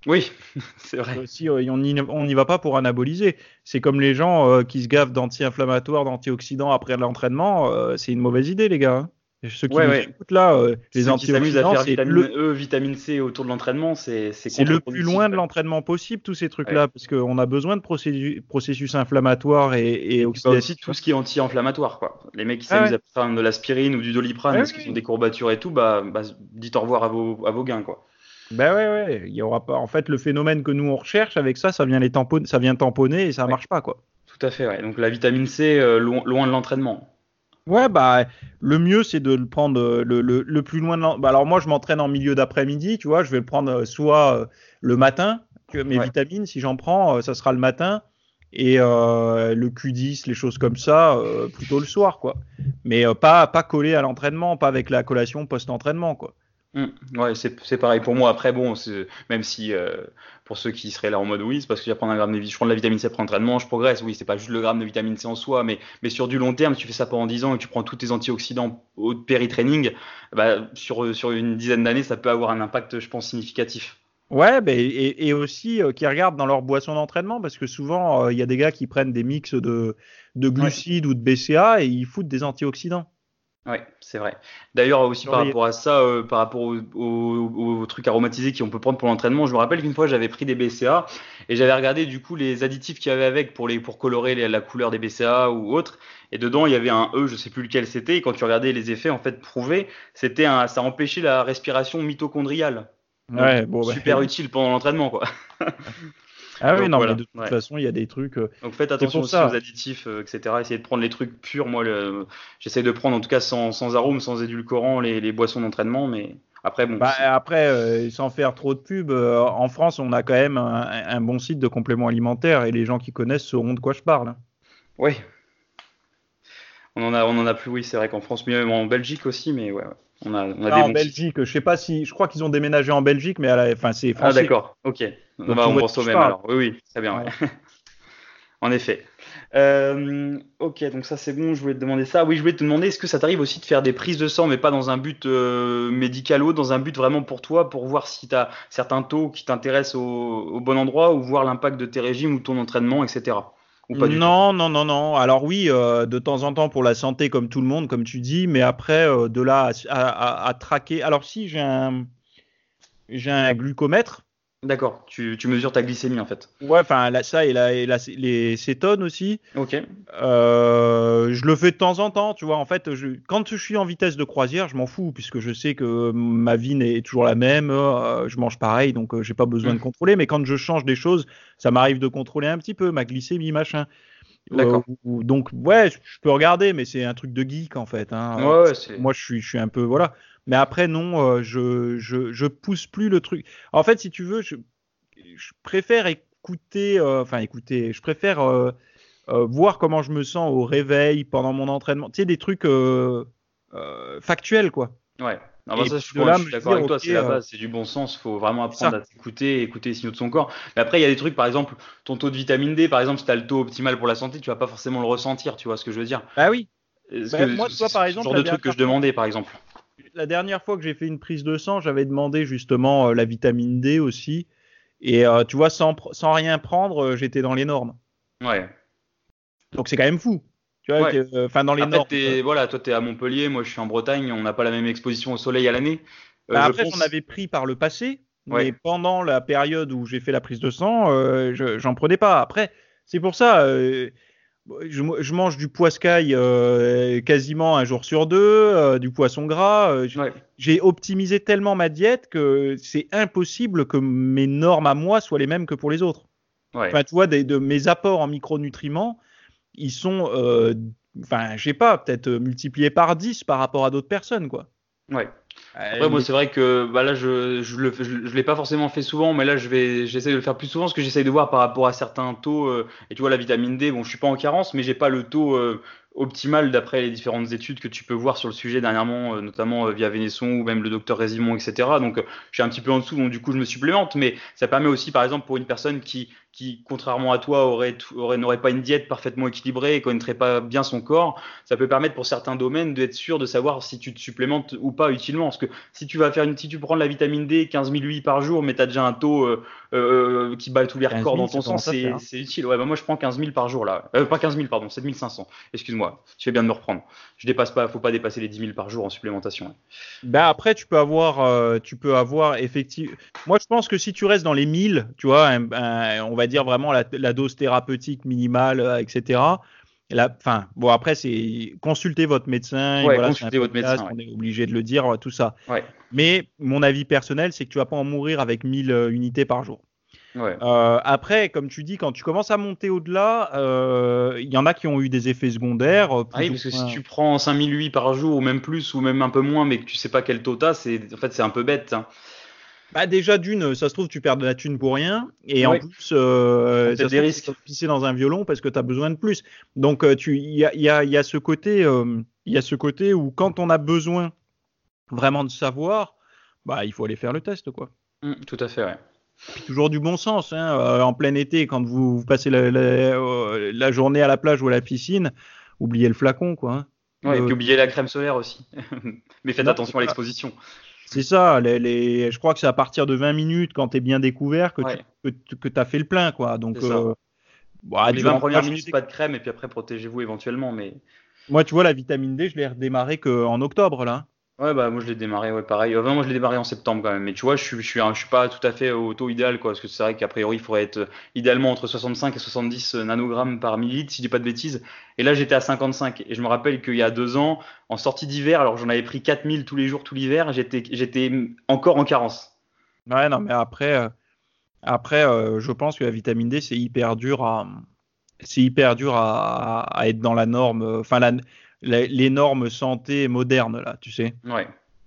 oui, c'est vrai. Si on n'y on n'y va pas pour anaboliser, c'est comme les gens euh, qui se gavent d'anti-inflammatoires, d'antioxydants après l'entraînement, euh, c'est une mauvaise idée, les gars. hein. Ceux qui Ouais, écoutent là, euh, les à antioxydants, faire c'est vitamine le, E, vitamine C autour de l'entraînement, c'est c'est le plus loin de l'entraînement possible, tous ces trucs-là, parce qu'on a besoin de processus, processus inflammatoires et, et bah, aussi oxydatifs. tout ce qui est anti-inflammatoire, quoi. Les mecs qui Ah s'amusent à prendre de l'aspirine ou du doliprane parce qu'ils ont des courbatures et tout, bah, bah, dites au revoir à vos, à vos gains, quoi. Ben ouais, ouais, il y aura pas. En fait, le phénomène que nous on recherche avec ça, ça vient les tamponner, ça vient tamponner et ça marche pas, quoi. Tout à fait, ouais. Donc la vitamine C, euh, loin, loin de l'entraînement. Ouais, bah, le mieux, c'est de le prendre euh, le, le, le plus loin de bah, alors, moi, je m'entraîne en milieu d'après-midi, tu vois, je vais le prendre euh, soit euh, le matin, que mes Ouais. vitamines, si j'en prends, ça sera le matin, et euh, le Q10, les choses comme ça, euh, plutôt le soir, quoi. Mais euh, pas, pas collé à l'entraînement, pas avec la collation post-entraînement, quoi. Hum, Ouais, c'est pareil pour moi. Après, bon, même si euh, pour ceux qui seraient là en mode oui, c'est parce que je vais prendre un gramme de je prends de la vitamine C après l'entraînement, je progresse. Oui, c'est pas juste le gramme de vitamine C en soi, mais, mais sur du long terme, tu fais ça pendant 10 ans et tu prends tous tes antioxydants au péri-training, bah, sur, sur une dizaine d'années, ça peut avoir un impact, je pense, significatif. Ouais, bah, et, et aussi euh, qui regardent dans leur boisson d'entraînement, parce que souvent, euh, il y a des gars qui prennent des mix de, de glucides ou de BCA et ils foutent des antioxydants. Ouais, c'est vrai. D'ailleurs, aussi par rapport à ça, euh, par rapport aux, aux- aux trucs aromatisés qu'on peut prendre pour l'entraînement, je me rappelle qu'une fois j'avais pris des BCA et j'avais regardé du coup les additifs qu'il y avait avec pour les pour colorer les- la couleur des BCA ou autre. Et dedans il y avait un E, je sais plus lequel c'était. Et quand tu regardais les effets en fait prouvés, c'était un, ça empêchait la respiration mitochondriale. Donc, Ouais, bon, bah, super utile pendant l'entraînement quoi. Ah oui, non, voilà, mais de toute ouais. façon, il y a des trucs. euh, Donc faites attention aussi ça. aux additifs, euh, etc. Essayez de prendre les trucs purs. Moi, le- j'essaie de prendre en tout cas sans, sans arôme, sans édulcorant les, les boissons d'entraînement, mais après bon. Bah, après, euh, sans faire trop de pub, euh, en France, on a quand même un, un bon site de compléments alimentaires et les gens qui connaissent sauront de quoi je parle. Oui. On en a, on en a plus, oui, c'est vrai qu'en France, mais même en Belgique aussi, mais ouais, ouais. On a, on a Ah, des en bons Belgique, je sais pas si, je crois qu'ils ont déménagé en Belgique, mais à la, enfin, c'est sites. Ah, français. d'accord, ok. Donc, bah, on pense au même alors. Oui, oui, très bien. ouais. En effet. Euh, ok, donc ça c'est bon, je voulais te demander ça. Oui, je voulais te demander, est-ce que ça t'arrive aussi de faire des prises de sang, mais pas dans un but euh, médical ou dans un but vraiment pour toi, pour voir si tu as certains taux qui t'intéressent au, bon endroit, ou voir l'impact de tes régimes ou ton entraînement, etc. Ou pas non, non, non, non. Alors oui, euh, de temps en temps pour la santé, comme tout le monde, comme tu dis, mais après, de là à, à traquer. Alors si j'ai un, j'ai un glucomètre, D'accord, tu, mesures ta glycémie en fait. Ouais, enfin ça et, les cétones aussi. Ok. Euh, je le fais de temps en temps, tu vois. En fait, je, quand je suis en vitesse de croisière, je m'en fous puisque je sais que ma vie est toujours la même, euh, je mange pareil, donc euh, j'ai pas besoin de mmh. contrôler. Mais quand je change des choses, ça m'arrive de contrôler un petit peu ma glycémie, machin. D'accord. donc ouais, je peux regarder, mais c'est un truc de geek en fait. Hein. Ouais, Moi, je suis, je suis un peu voilà. Mais après, non, euh, je, je, je, pousse plus le truc. En fait, si tu veux, je, je préfère écouter, euh, enfin écouter, je préfère euh, voir comment je me sens au réveil, pendant mon entraînement. Tu sais, des trucs factuels, quoi. Ouais. Non, bah ça, je, suis d'accord avec toi, c'est la base, c'est du bon sens, il faut vraiment apprendre à t'écouter, écouter les signaux de son corps. Mais après, il y a des trucs, par exemple, ton taux de vitamine D, par exemple, si tu as le taux optimal pour la santé, tu vas pas forcément le ressentir, tu vois ce que je veux dire Ah oui. Bah, moi, toi, par exemple, genre de truc que je demandais, par exemple la dernière fois que j'ai fait une prise de sang, j'avais demandé justement euh, la vitamine D aussi. Et euh, tu vois, sans, sans rien prendre, euh, j'étais dans les normes. Ouais. Donc c'est quand même fou. Tu vois, enfin dans les normes. voilà, toi tu es à Montpellier, moi je suis en Bretagne, on n'a pas la même exposition au soleil à l'année. Bah, après, j'en avais pris par le passé, mais pendant la période où j'ai fait la prise de sang, j'en prenais pas. Après, c'est pour ça je, mange du poiscaille euh, quasiment un jour sur deux, euh, du poisson gras. Euh, j'ai optimisé tellement ma diète que c'est impossible que mes normes à moi soient les mêmes que pour les autres. Enfin, tu vois, de mes apports en micronutriments, ils sont, enfin, je sais pas, peut-être multipliés par 10 par rapport à d'autres personnes, quoi. Ouais. Après, moi, c'est vrai que bah, là, je je le je, l'ai pas forcément fait souvent, mais là, je vais j'essaie de le faire plus souvent, parce que j'essaie de voir par rapport à certains taux. Euh, et tu vois, la vitamine D, bon, je suis pas en carence, mais j'ai pas le taux euh, optimal d'après les différentes études que tu peux voir sur le sujet dernièrement, euh, notamment via Vénesson ou même le docteur Résimon, etc. Donc, je suis un petit peu en dessous, donc du coup, je me supplémente, mais ça permet aussi, par exemple, pour une personne qui qui, contrairement à toi, aurait, aurait, n'aurait pas une diète parfaitement équilibrée et connaîtrait pas bien son corps, ça peut permettre pour certains domaines d'être sûr de savoir si tu te supplémentes ou pas utilement. Parce que si tu vas faire une, si tu prends de la vitamine D 15 000 UI par jour, mais tu as déjà un taux euh, euh, qui bat tous les records dans ton sens, hein. c'est, utile. Ouais, bah moi je prends 15 000 par jour là. Euh, pas 15 000, pardon, 7 500. Excuse-moi, tu fais bien de me reprendre. Je dépasse pas, faut pas dépasser les 10 000 par jour en supplémentation. Ben après, tu peux avoir, tu peux avoir effectivement. Moi je pense que si tu restes dans les 1000, tu vois, on va dire vraiment la, dose thérapeutique minimale, euh, etc. Enfin, bon, après, c'est consulter votre médecin. voilà, votre médecin. On est obligé de le dire, tout ça. Mais mon avis personnel, c'est que tu vas pas en mourir avec 1000 euh, unités par jour. Euh, après, comme tu dis, quand tu commences à monter au-delà, il y en a qui ont eu des effets secondaires. Ah oui, parce que si tu prends 5008 par jour, ou même plus, ou même un peu moins, mais que tu sais pas quel taux c'est en fait, c'est un peu bête. Hein. Bah déjà d'une, ça se trouve tu perds de la thune pour rien, et en plus euh, ça des risques. Tu pisser dans un violon parce que tu as besoin de plus. Donc euh, tu, il y a, y, a, y a, ce côté, euh, il y a ce côté où quand on a besoin vraiment de savoir, bah il faut aller faire le test quoi. Mmh, tout à fait, ouais. toujours du bon sens, hein, euh, en plein été quand vous, vous passez la, la, la, journée à la plage ou à la piscine, oubliez le flacon quoi. Hein. Ouais, et puis oubliez la crème solaire aussi. Mais faites attention à l'exposition. C'est ça, les, je crois que c'est à partir de 20 minutes, quand tu es bien découvert, que tu as fait le plein. Quoi. Donc, euh, bah, les 20 premières minutes, pas de crème, et puis après, protégez-vous éventuellement. Mais... Moi, tu vois, la vitamine D, je l'ai redémarré qu'en octobre. là. Ouais, bah moi je l'ai démarré, ouais, pareil. Enfin, moi je l'ai démarré en septembre quand même. Mais tu vois, je suis, je suis, je suis pas tout à fait au taux idéal, quoi. Parce que c'est vrai qu'a priori, il faudrait être euh, idéalement entre 65 et 70 euh, nanogrammes par millilitre, si je dis pas de bêtises. Et là, j'étais à 55. Et je me rappelle qu'il y a deux ans, en sortie d'hiver, alors j'en avais pris 4000 tous les jours, tout l'hiver, j'étais, encore en carence. Ouais, non, mais après, euh, après je pense que la vitamine D, c'est hyper dur à. Hyper dur à, être dans la norme. Enfin, les, normes santé modernes, là, tu sais. Ouais.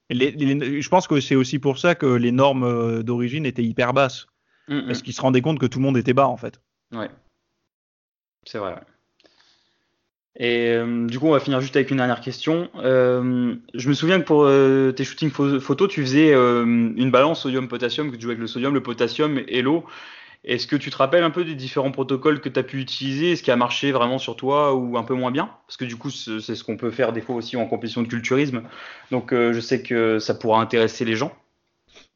je pense que c'est aussi pour ça que les normes euh, d'origine étaient hyper basses. Parce qu'ils se rendaient compte que tout le monde était bas, en fait. Ouais. C'est vrai, Et euh, du coup, on va finir juste avec une dernière question. Euh, je me souviens que pour tes shootings photos, tu faisais une balance sodium-potassium, que tu jouais avec le sodium, le potassium et l'eau. Est-ce que tu te rappelles un peu des différents protocoles que tu as pu utiliser? Ce qui a marché vraiment sur toi ou un peu moins bien? Parce que du coup, c'est ce qu'on peut faire des fois aussi en compétition de culturisme. Donc, euh, je sais que ça pourra intéresser les gens.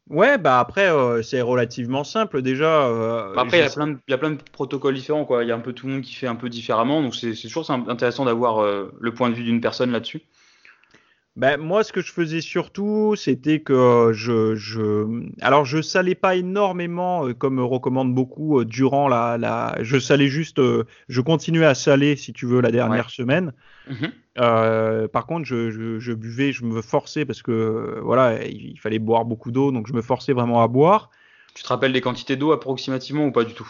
Ouais, bah après, euh, c'est relativement simple déjà. Euh, après, il y, a plein de, y a plein de protocoles différents. Quoi. Il y a un peu tout le monde qui fait un peu différemment. Donc, c'est toujours intéressant d'avoir le point de vue d'une personne là-dessus. Ben, moi, ce que je faisais surtout, c'était que je, je, alors je salais pas énormément, euh, comme recommande beaucoup euh, durant la, la, je salais juste, euh, je continuais à saler, si tu veux, la dernière semaine. Mhm. par contre, je, je, je, buvais, je me forçais parce que voilà, il fallait boire beaucoup d'eau, donc je me forçais vraiment à boire. Tu te rappelles des quantités d'eau approximativement ou pas du tout?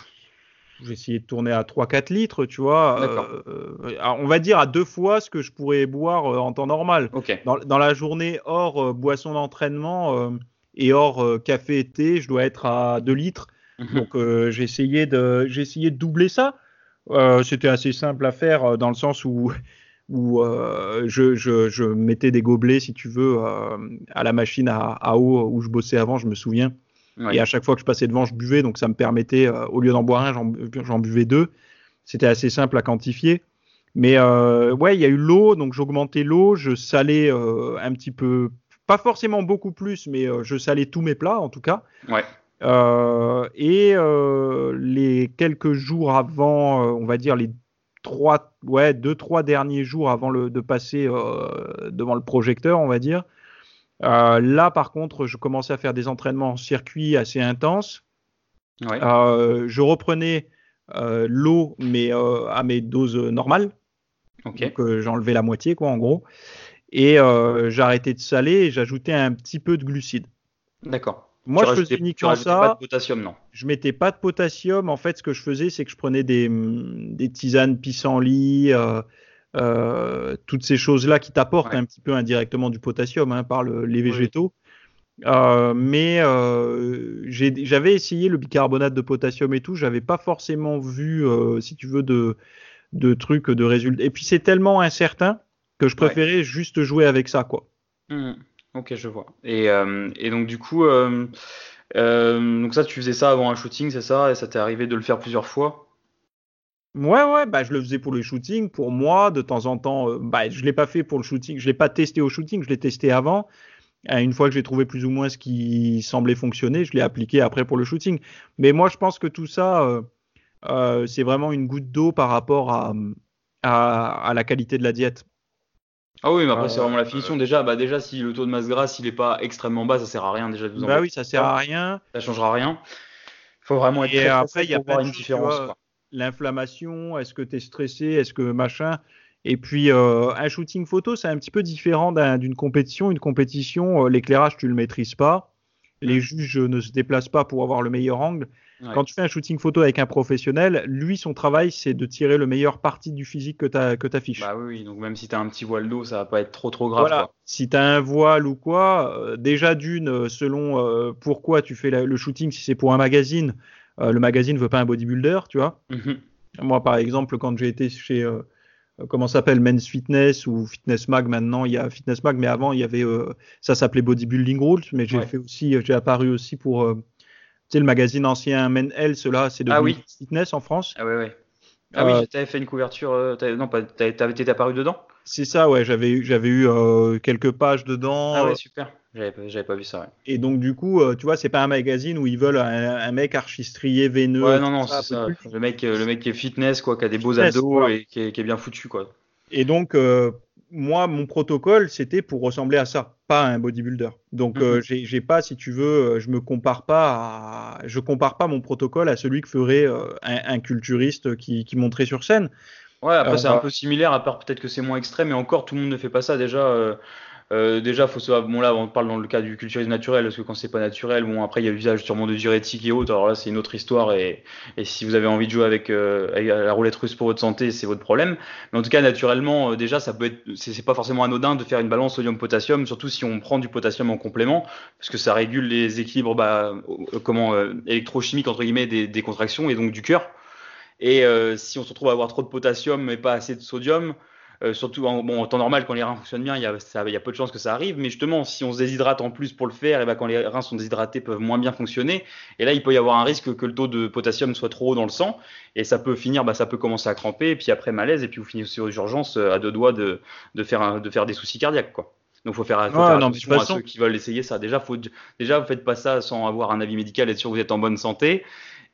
J'ai essayé de tourner à 3-4 litres, tu vois. Euh, on va dire à deux fois ce que je pourrais boire euh, en temps normal. Dans, la journée, hors euh, boisson d'entraînement et hors café et thé, je dois être à 2 litres. Mhm. Donc j'ai essayé, de, essayé de doubler ça. C'était assez simple à faire dans le sens où, où je, je, mettais des gobelets, si tu veux, à la machine à, à, eau où je bossais avant, je me souviens. Et à chaque fois que je passais devant, je buvais, donc ça me permettait, euh, au lieu d'en boire un, j'en buvais deux. C'était assez simple à quantifier. Mais euh, ouais, il y a eu l'eau, donc j'augmentais l'eau, je salais euh, un petit peu, pas forcément beaucoup plus, mais je salais tous mes plats en tout cas. Ouais. et les quelques jours avant, on va dire les trois, ouais, deux, trois derniers jours avant le, de passer devant le projecteur, on va dire, là, par contre, je commençais à faire des entraînements en circuit assez intenses. Euh, je reprenais euh, l'eau, mais à mes doses normales. Donc, j'enlevais la moitié, quoi, en gros. Et j'arrêtais de saler et j'ajoutais un petit peu de glucides. D'accord. Moi, je faisais uniquement ça. Pas de potassium, non? Je mettais pas de potassium. En fait, ce que je faisais, c'est que je prenais des, des tisanes pissenlit, euh, toutes ces choses-là qui t'apportent un petit peu indirectement du potassium hein, par les végétaux. Euh, mais euh, j'avais essayé le bicarbonate de potassium et tout, j'avais pas forcément vu, si tu veux, de, de trucs, de résultats. Et puis c'est tellement incertain que je préférais juste jouer avec ça, quoi. Mmh. Ok, je vois. Et, et donc du coup, donc ça, tu faisais ça avant un shooting, c'est ça, et ça t'est arrivé de le faire plusieurs fois? Ouais, ouais, bah, je le faisais pour le shooting. Pour moi, de temps en temps, euh, bah, je l'ai pas fait pour le shooting. Je l'ai pas testé au shooting, je l'ai testé avant. une fois que j'ai trouvé plus ou moins ce qui semblait fonctionner, je l'ai appliqué après pour le shooting. Mais moi, je pense que tout ça, euh, euh, c'est vraiment une goutte d'eau par rapport à, à, la qualité de la diète. Ah oui, mais après, c'est vraiment la finition. Déjà, bah, déjà, si le taux de masse grasse, il est pas extrêmement bas, ça sert à rien déjà de vous Bah oui, ça sert à rien. Ça changera rien. Il faut vraiment être Et après, il y a pas une différence. Quoi l'inflammation, est-ce que tu es stressé, est-ce que machin. Et puis euh, un shooting photo, c'est un petit peu différent d'une compétition. Une compétition, euh, l'éclairage, tu le maîtrises pas. Les juges ne se déplacent pas pour avoir le meilleur angle. Quand tu fais un shooting photo avec un professionnel, lui, son travail, c'est de tirer le meilleur parti du physique que tu affiches. Bah oui, donc même si tu as un petit voile d'eau, ça va pas être trop trop grave. Voilà. Si tu as un voile ou quoi, euh, déjà d'une, selon pourquoi tu fais le shooting, si c'est pour un magazine, euh, le magazine veut pas un bodybuilder, tu vois. Mhm. Moi, par exemple, quand j'ai été chez euh, comment s'appelle Men's Fitness ou Fitness Mag maintenant il y a Fitness Mag mais avant il y avait euh, ça s'appelait Bodybuilding Rules mais j'ai fait aussi j'ai apparu aussi pour tu sais le magazine ancien Men Health là c'est de ah Fitness en France. Ah oui oui ah oui t'avais fait une couverture non pas t'avais été apparu dedans? C'est ça ouais j'avais j'avais eu quelques pages dedans ah ouais super j'avais pas vu ça. Ouais. Et donc, du coup, euh, tu vois, c'est pas un magazine où ils veulent un, mec archistrié veineux. Ouais, non, non, c'est ça. Le mec, euh, le mec qui est fitness, quoi, qui a des beaux abdos et qui est, bien foutu, quoi. Et donc, euh, moi, mon protocole, c'était pour ressembler à ça, pas à un bodybuilder. Donc, mhm. j'ai pas, si tu veux, je me compare pas à, je compare pas mon protocole à celui que ferait un, culturiste qui, qui monterait sur scène. Ouais, après, c'est un peu similaire, à part peut-être que c'est moins extrême, mais encore, tout le monde ne fait pas ça déjà. Euh, déjà, faut savoir, bon là, on parle dans le cas du culturisme naturel, parce que quand c'est pas naturel, bon après il y a l'usage sûrement de diurétiques et autres. Alors là, c'est une autre histoire, et, et, si vous avez envie de jouer avec, euh, la roulette russe pour votre santé, c'est votre problème. Mais en tout cas, naturellement, euh, déjà, ça peut être, c'est pas forcément anodin de faire une balance sodium-potassium, surtout si on prend du potassium en complément, parce que ça régule les équilibres, bah, comment électrochimiques entre guillemets des, des, contractions et donc du cœur. Et si on se retrouve à avoir trop de potassium mais pas assez de sodium, Euh, surtout en, bon, en temps normal, quand les reins fonctionnent bien, il y, a, y a peu de chances que ça arrive. Mais justement, si on se déshydrate en plus pour le faire, et ben quand les reins sont déshydratés, peuvent moins bien fonctionner. Et là, il peut y avoir un risque que le taux de potassium soit trop haut dans le sang. Et ça peut finir, bah, ça peut commencer à cramper. Et puis après, malaise. Et puis vous finissez aux urgences à deux doigts de, de, faire, de faire des soucis cardiaques. Quoi. Donc faut faire, faut faire attention à ceux qui veulent essayer ça. Déjà, faut, déjà, vous faites pas ça sans avoir un avis médical, être sûr que vous êtes en bonne santé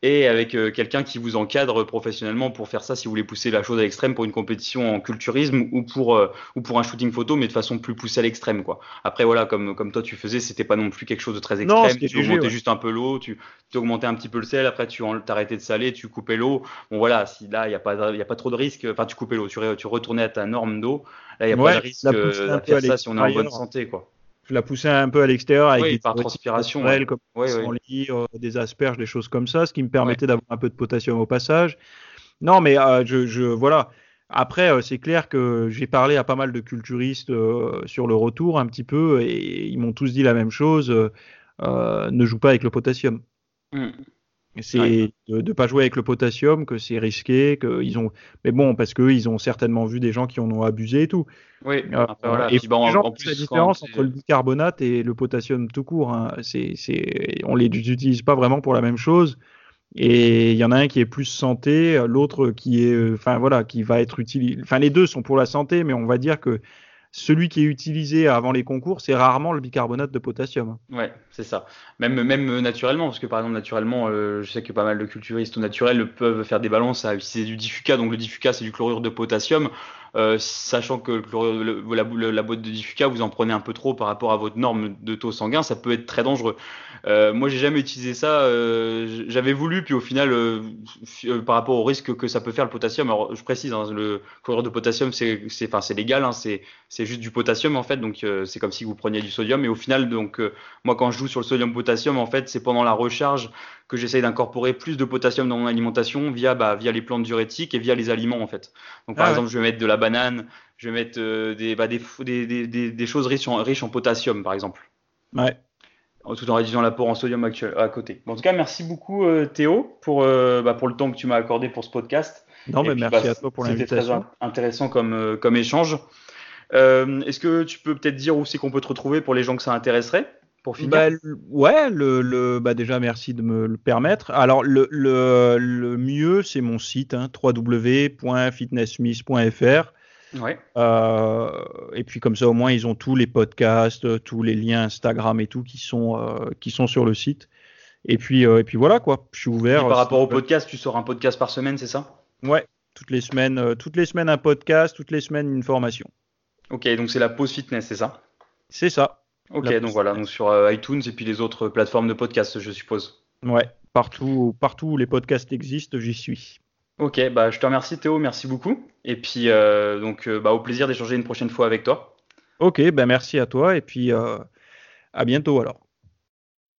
et avec euh, quelqu'un qui vous encadre professionnellement pour faire ça si vous voulez pousser la chose à l'extrême pour une compétition en culturisme ou pour euh, ou pour un shooting photo mais de façon plus poussée à l'extrême quoi. Après voilà comme comme toi tu faisais c'était pas non plus quelque chose de très extrême, tu augmentais juste un peu l'eau, tu, tu augmentais un petit peu le sel, après tu t'arrêtais de saler, tu coupais l'eau. Bon voilà, si là il y a pas il y a pas trop de risque, enfin tu coupais l'eau, tu, tu retournais à ta norme d'eau. Là il y a pas de risque euh, de faire ça si on est en bonne santé quoi je la poussais un peu à l'extérieur avec des par transpiration, comme euh, des asperges, des choses comme ça, ce qui me permettait d'avoir un peu de potassium au passage. Non, mais euh, je, je, voilà. Après, euh, c'est clair que j'ai parlé à pas mal de culturistes sur le retour un petit peu et ils m'ont tous dit la même chose. ne joue pas avec le potassium. Mmh. C'est de ne pas jouer avec le potassium, que c'est risqué, qu'ils ont. Mais bon, parce qu'eux, ils ont certainement vu des gens qui en ont abusé et tout. Oui. Euh, voilà. Et bon, en, plus, la différence entre le bicarbonate et le potassium tout court. Hein. C'est, c'est, on les utilise pas vraiment pour la même chose. Et il y en a un qui est plus santé, l'autre qui est, enfin voilà, qui va être utilisé. Enfin, les deux sont pour la santé, mais on va dire que celui qui est utilisé avant les concours, c'est rarement le bicarbonate de potassium. Ouais, c'est ça. Même, naturellement, parce que par exemple, naturellement, euh, je sais que pas mal de culturistes au naturel peuvent faire des balances à utiliser du diffuca. Donc le diffuca, c'est du chlorure de potassium. Euh, sachant que la, boîte de Diffuca, vous en prenez un peu trop par rapport à votre norme de taux sanguin, ça peut être très dangereux. Euh, moi, j'ai jamais utilisé ça. Euh, j'avais voulu, puis au final, par rapport au risque que ça peut faire le potassium, alors je précise, hein, le chlorure de potassium, c'est, légal, hein, c'est, juste du potassium en fait, donc c'est comme si vous preniez du sodium. Et au final, donc moi, quand je joue sur le sodium-potassium, en fait, c'est pendant la recharge que j'essaye d'incorporer plus de potassium dans mon alimentation via, bah, via les plantes diurétiques et via les aliments en fait. Donc par ah exemple, je vais mettre de la banane, je vais mettre euh, des, bah, des, des, des, des, choses riches en, riches en potassium par exemple. Ouais. Tout en réduisant l'apport en sodium actuel, à côté. en tout cas, merci beaucoup euh, Théo pour, euh, bah, pour le temps que tu m'as accordé pour ce podcast. Non, mais merci bah, à toi pour l'invitation. C'était très intéressant comme, comme échange. Est-ce que tu peux peut-être dire où c'est qu'on peut te retrouver pour les gens que ça intéresserait? Bah, ouais, le, le, bah déjà merci de me le permettre. Alors le, le, le mieux c'est mon site hein, www.fitnessmiss.fr. Ouais. Euh, et puis comme ça au moins ils ont tous les podcasts, tous les liens Instagram et tout qui sont euh, qui sont sur le site. Et puis euh, et puis voilà quoi, je suis ouvert. par rapport au podcast, tu sors un podcast par semaine, c'est ça? Ouais, toutes les semaines, toutes les semaines un podcast, toutes les semaines une formation. Ok, donc c'est la pause fitness, c'est ça? C'est ça. Ok, donc voilà, donc sur euh, iTunes et puis les autres plateformes de podcast, je suppose. Ouais, partout, partout où les podcasts existent, j'y suis. Ok, bah je te remercie Théo, merci beaucoup. Et puis euh, donc euh, bah, au plaisir d'échanger une prochaine fois avec toi. Ok, bah merci à toi et puis à bientôt alors.